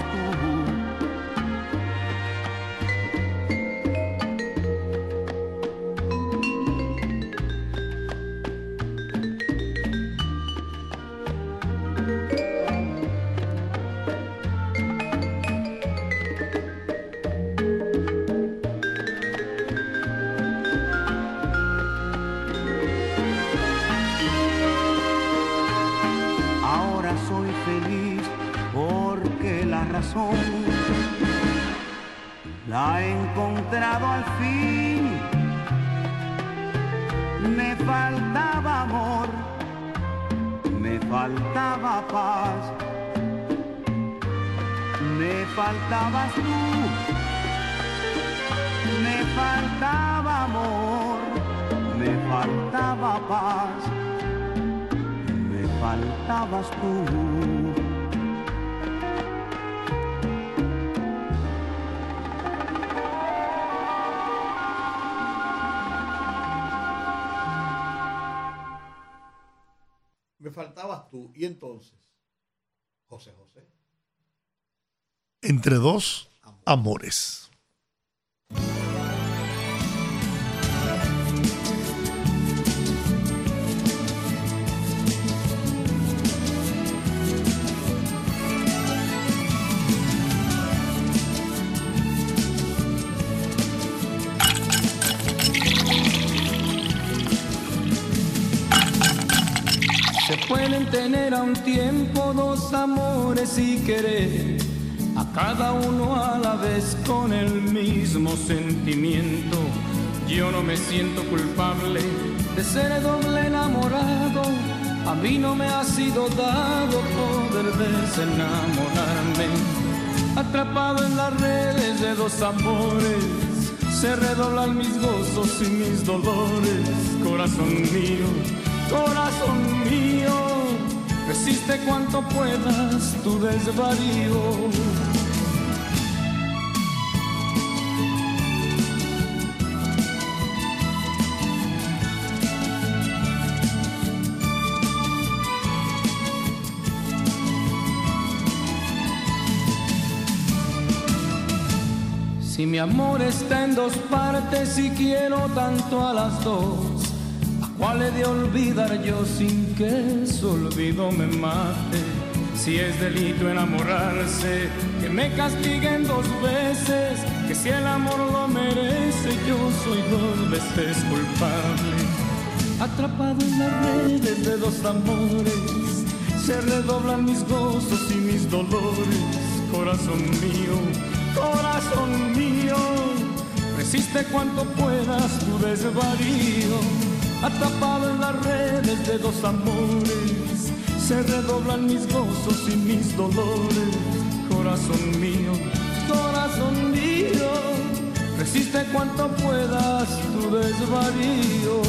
tú. Me faltabas tú. Y entonces, José José. Entre dos amores. Pueden tener a un tiempo dos amores y querer a cada uno a la vez con el mismo sentimiento. Yo no me siento culpable de ser doble enamorado. A mí no me ha sido dado poder desenamorarme. Atrapado en las redes de dos amores, se redoblan mis gozos y mis dolores. Corazón mío, corazón mío, resiste cuanto puedas tu desvarío. Si mi amor está en dos partes y quiero tanto a las dos, ¿a cuál he de olvidar yo sin que su olvido me mate? Si es delito enamorarse, que me castiguen dos veces, que si el amor lo merece, yo soy dos veces culpable. Atrapado en las redes de dos amores, se redoblan mis gozos y mis dolores, corazón mío, corazón mío, resiste cuanto puedas tu desvarío. Atrapado en las redes de dos amores, se redoblan mis gozos y mis dolores, corazón mío, corazón mío, resiste cuanto puedas tu desvarío.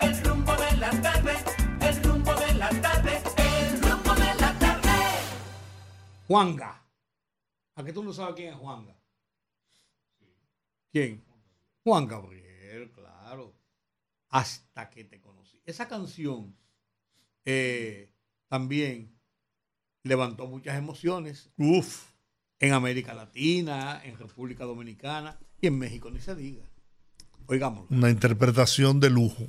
El rumbo de la tarde, el rumbo de la tarde, el rumbo de la tarde. Juanga. ¿A qué tú no sabes quién es Juanga? ¿Quién? Juan Gabriel, claro. Hasta que te conocí. Esa canción eh, también levantó muchas emociones. Uf. En América Latina, en República Dominicana y en México, ni se diga. Oigámoslo. Una interpretación de lujo.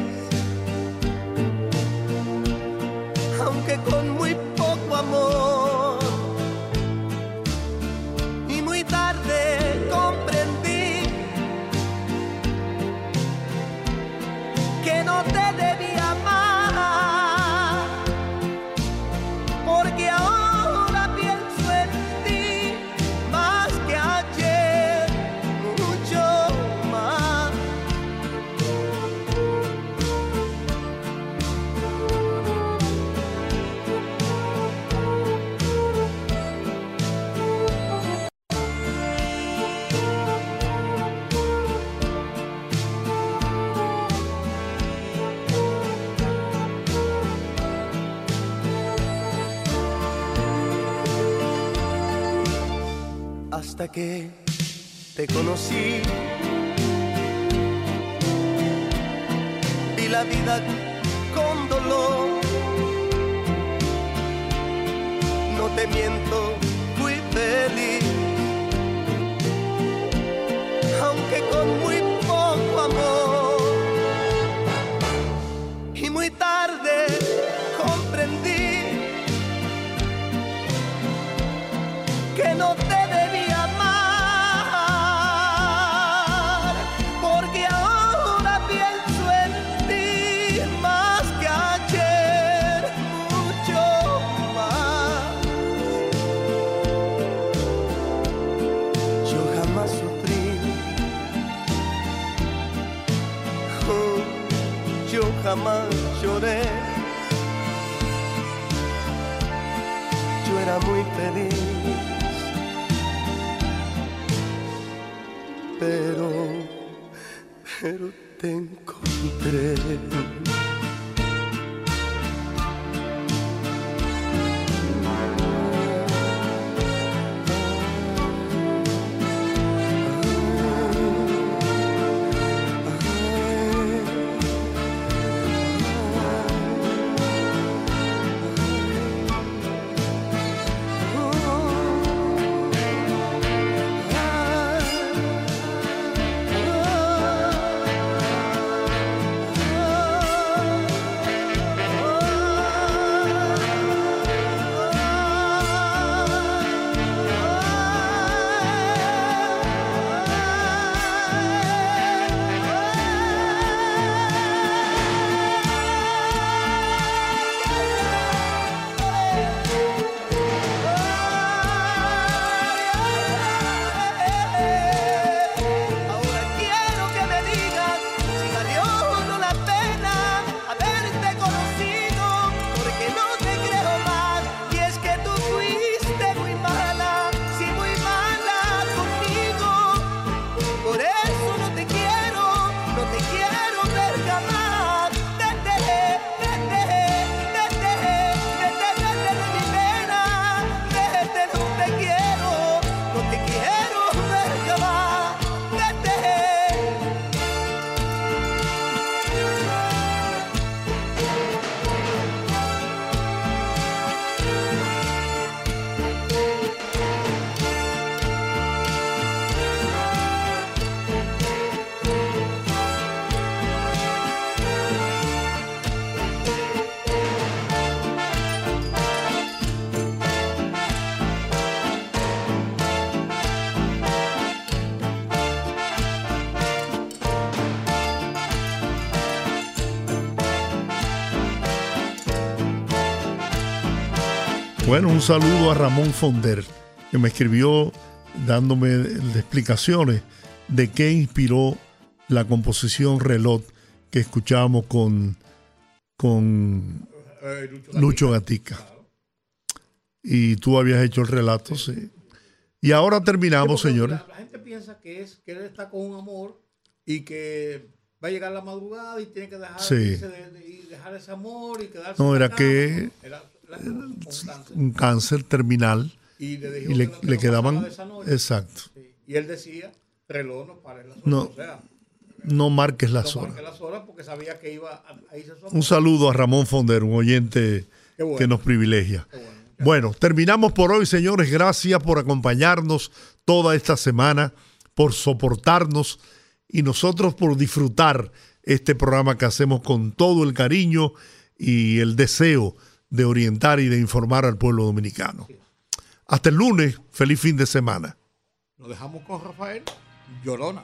hasta que te conocí. Vi la vida jamás lloré. Yo era muy feliz, pero, pero tengo Bueno, un saludo a Ramón Fonder, que me escribió dándome de explicaciones de qué inspiró la composición Reloj que escuchamos con, con Lucho Gatica. Y tú habías hecho el relato, sí. Y ahora terminamos, señores. La, gente piensa que es que él está con un amor y que va a llegar la madrugada y tiene que dejar, ese, de, y dejar ese amor y quedarse. No, era que un cáncer. terminal Y le y le, quedaban exacto. Y él decía, reloj no pares las horas. no O sea, no marques las no horas. marque las horas porque sabía que iba a, un saludo a Ramón Fonder un oyente bueno. que nos privilegia. Bueno terminamos por hoy señores. Gracias por acompañarnos toda esta semana por soportarnos y nosotros por disfrutar este programa que hacemos con todo el cariño y el deseo de orientar y de informar al pueblo dominicano. Hasta el lunes, feliz fin de semana. Nos dejamos con Rafael Llorona.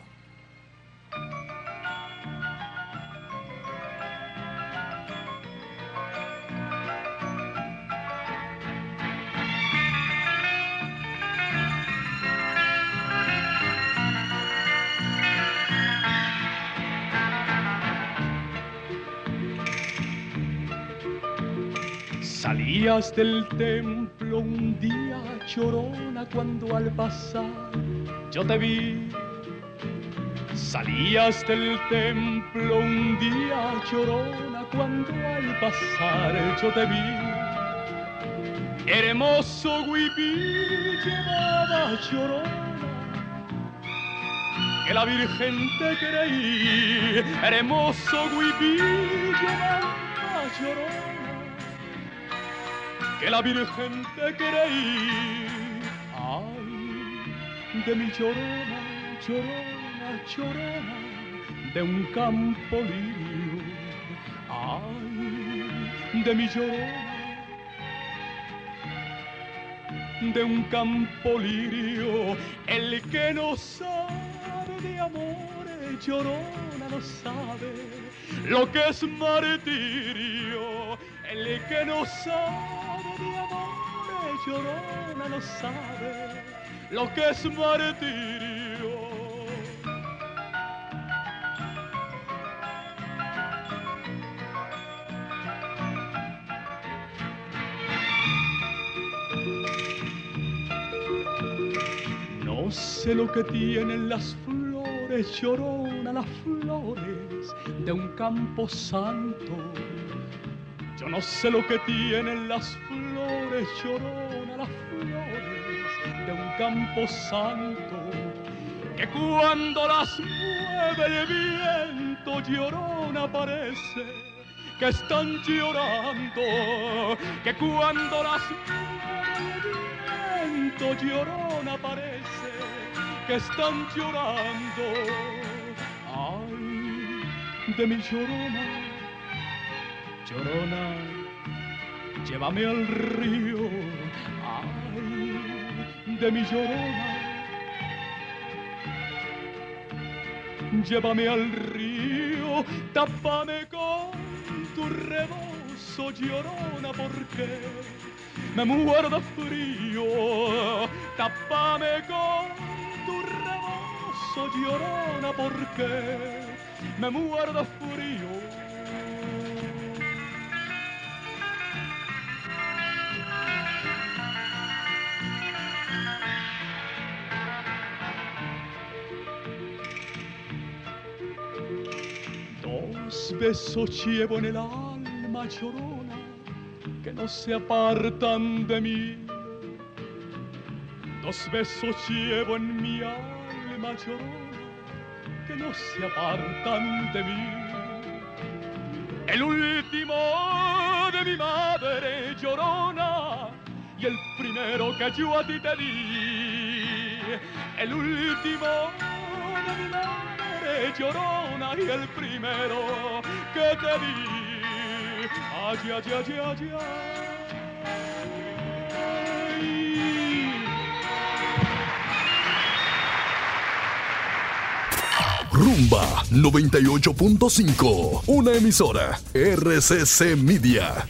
Salías del templo un día llorona cuando al pasar yo te vi. Salías del templo un día llorona cuando al pasar yo te vi. Hermoso huipí llevaba llorona que la Virgen te creí. Hermoso huipí llevaba llorona que la Virgen te creí. Ay, de mi llorona, llorona, llorona, de un campo lirio. Ay, de mi llorona, de un campo lirio, el que no sabe de amores, llorona no sabe lo que es martirio, el que no sabe de amores, llorona no sabe lo que es martirio. No sé lo que tienen las flores, llorona, las flores de un campo santo. Yo no sé lo que tienen las flores, llorona, las flores de un campo santo. Que cuando las mueve el viento, llorona parece que están llorando. Que cuando las mueve el viento, llorona parece que están llorando. Ay, de mi llorona, llorona, llévame al río. Ay, de mi llorona, llévame al río, tápame con tu rebozo, llorona, porque me muero de frío. Tápame con tu rebozo, llorona, porque me muero de frío. Dos besos llevo en el alma llorona que no se apartan de mí. Dos besos llevo en mi alma llorona que no se apartan de mí. El último de mi madre llorona y el primero que yo a ti te di. El último de mi madre llorona y el primero que te di. Ay, ay, ay, ay, ay. Rumba 98.5, una emisora RCC Media.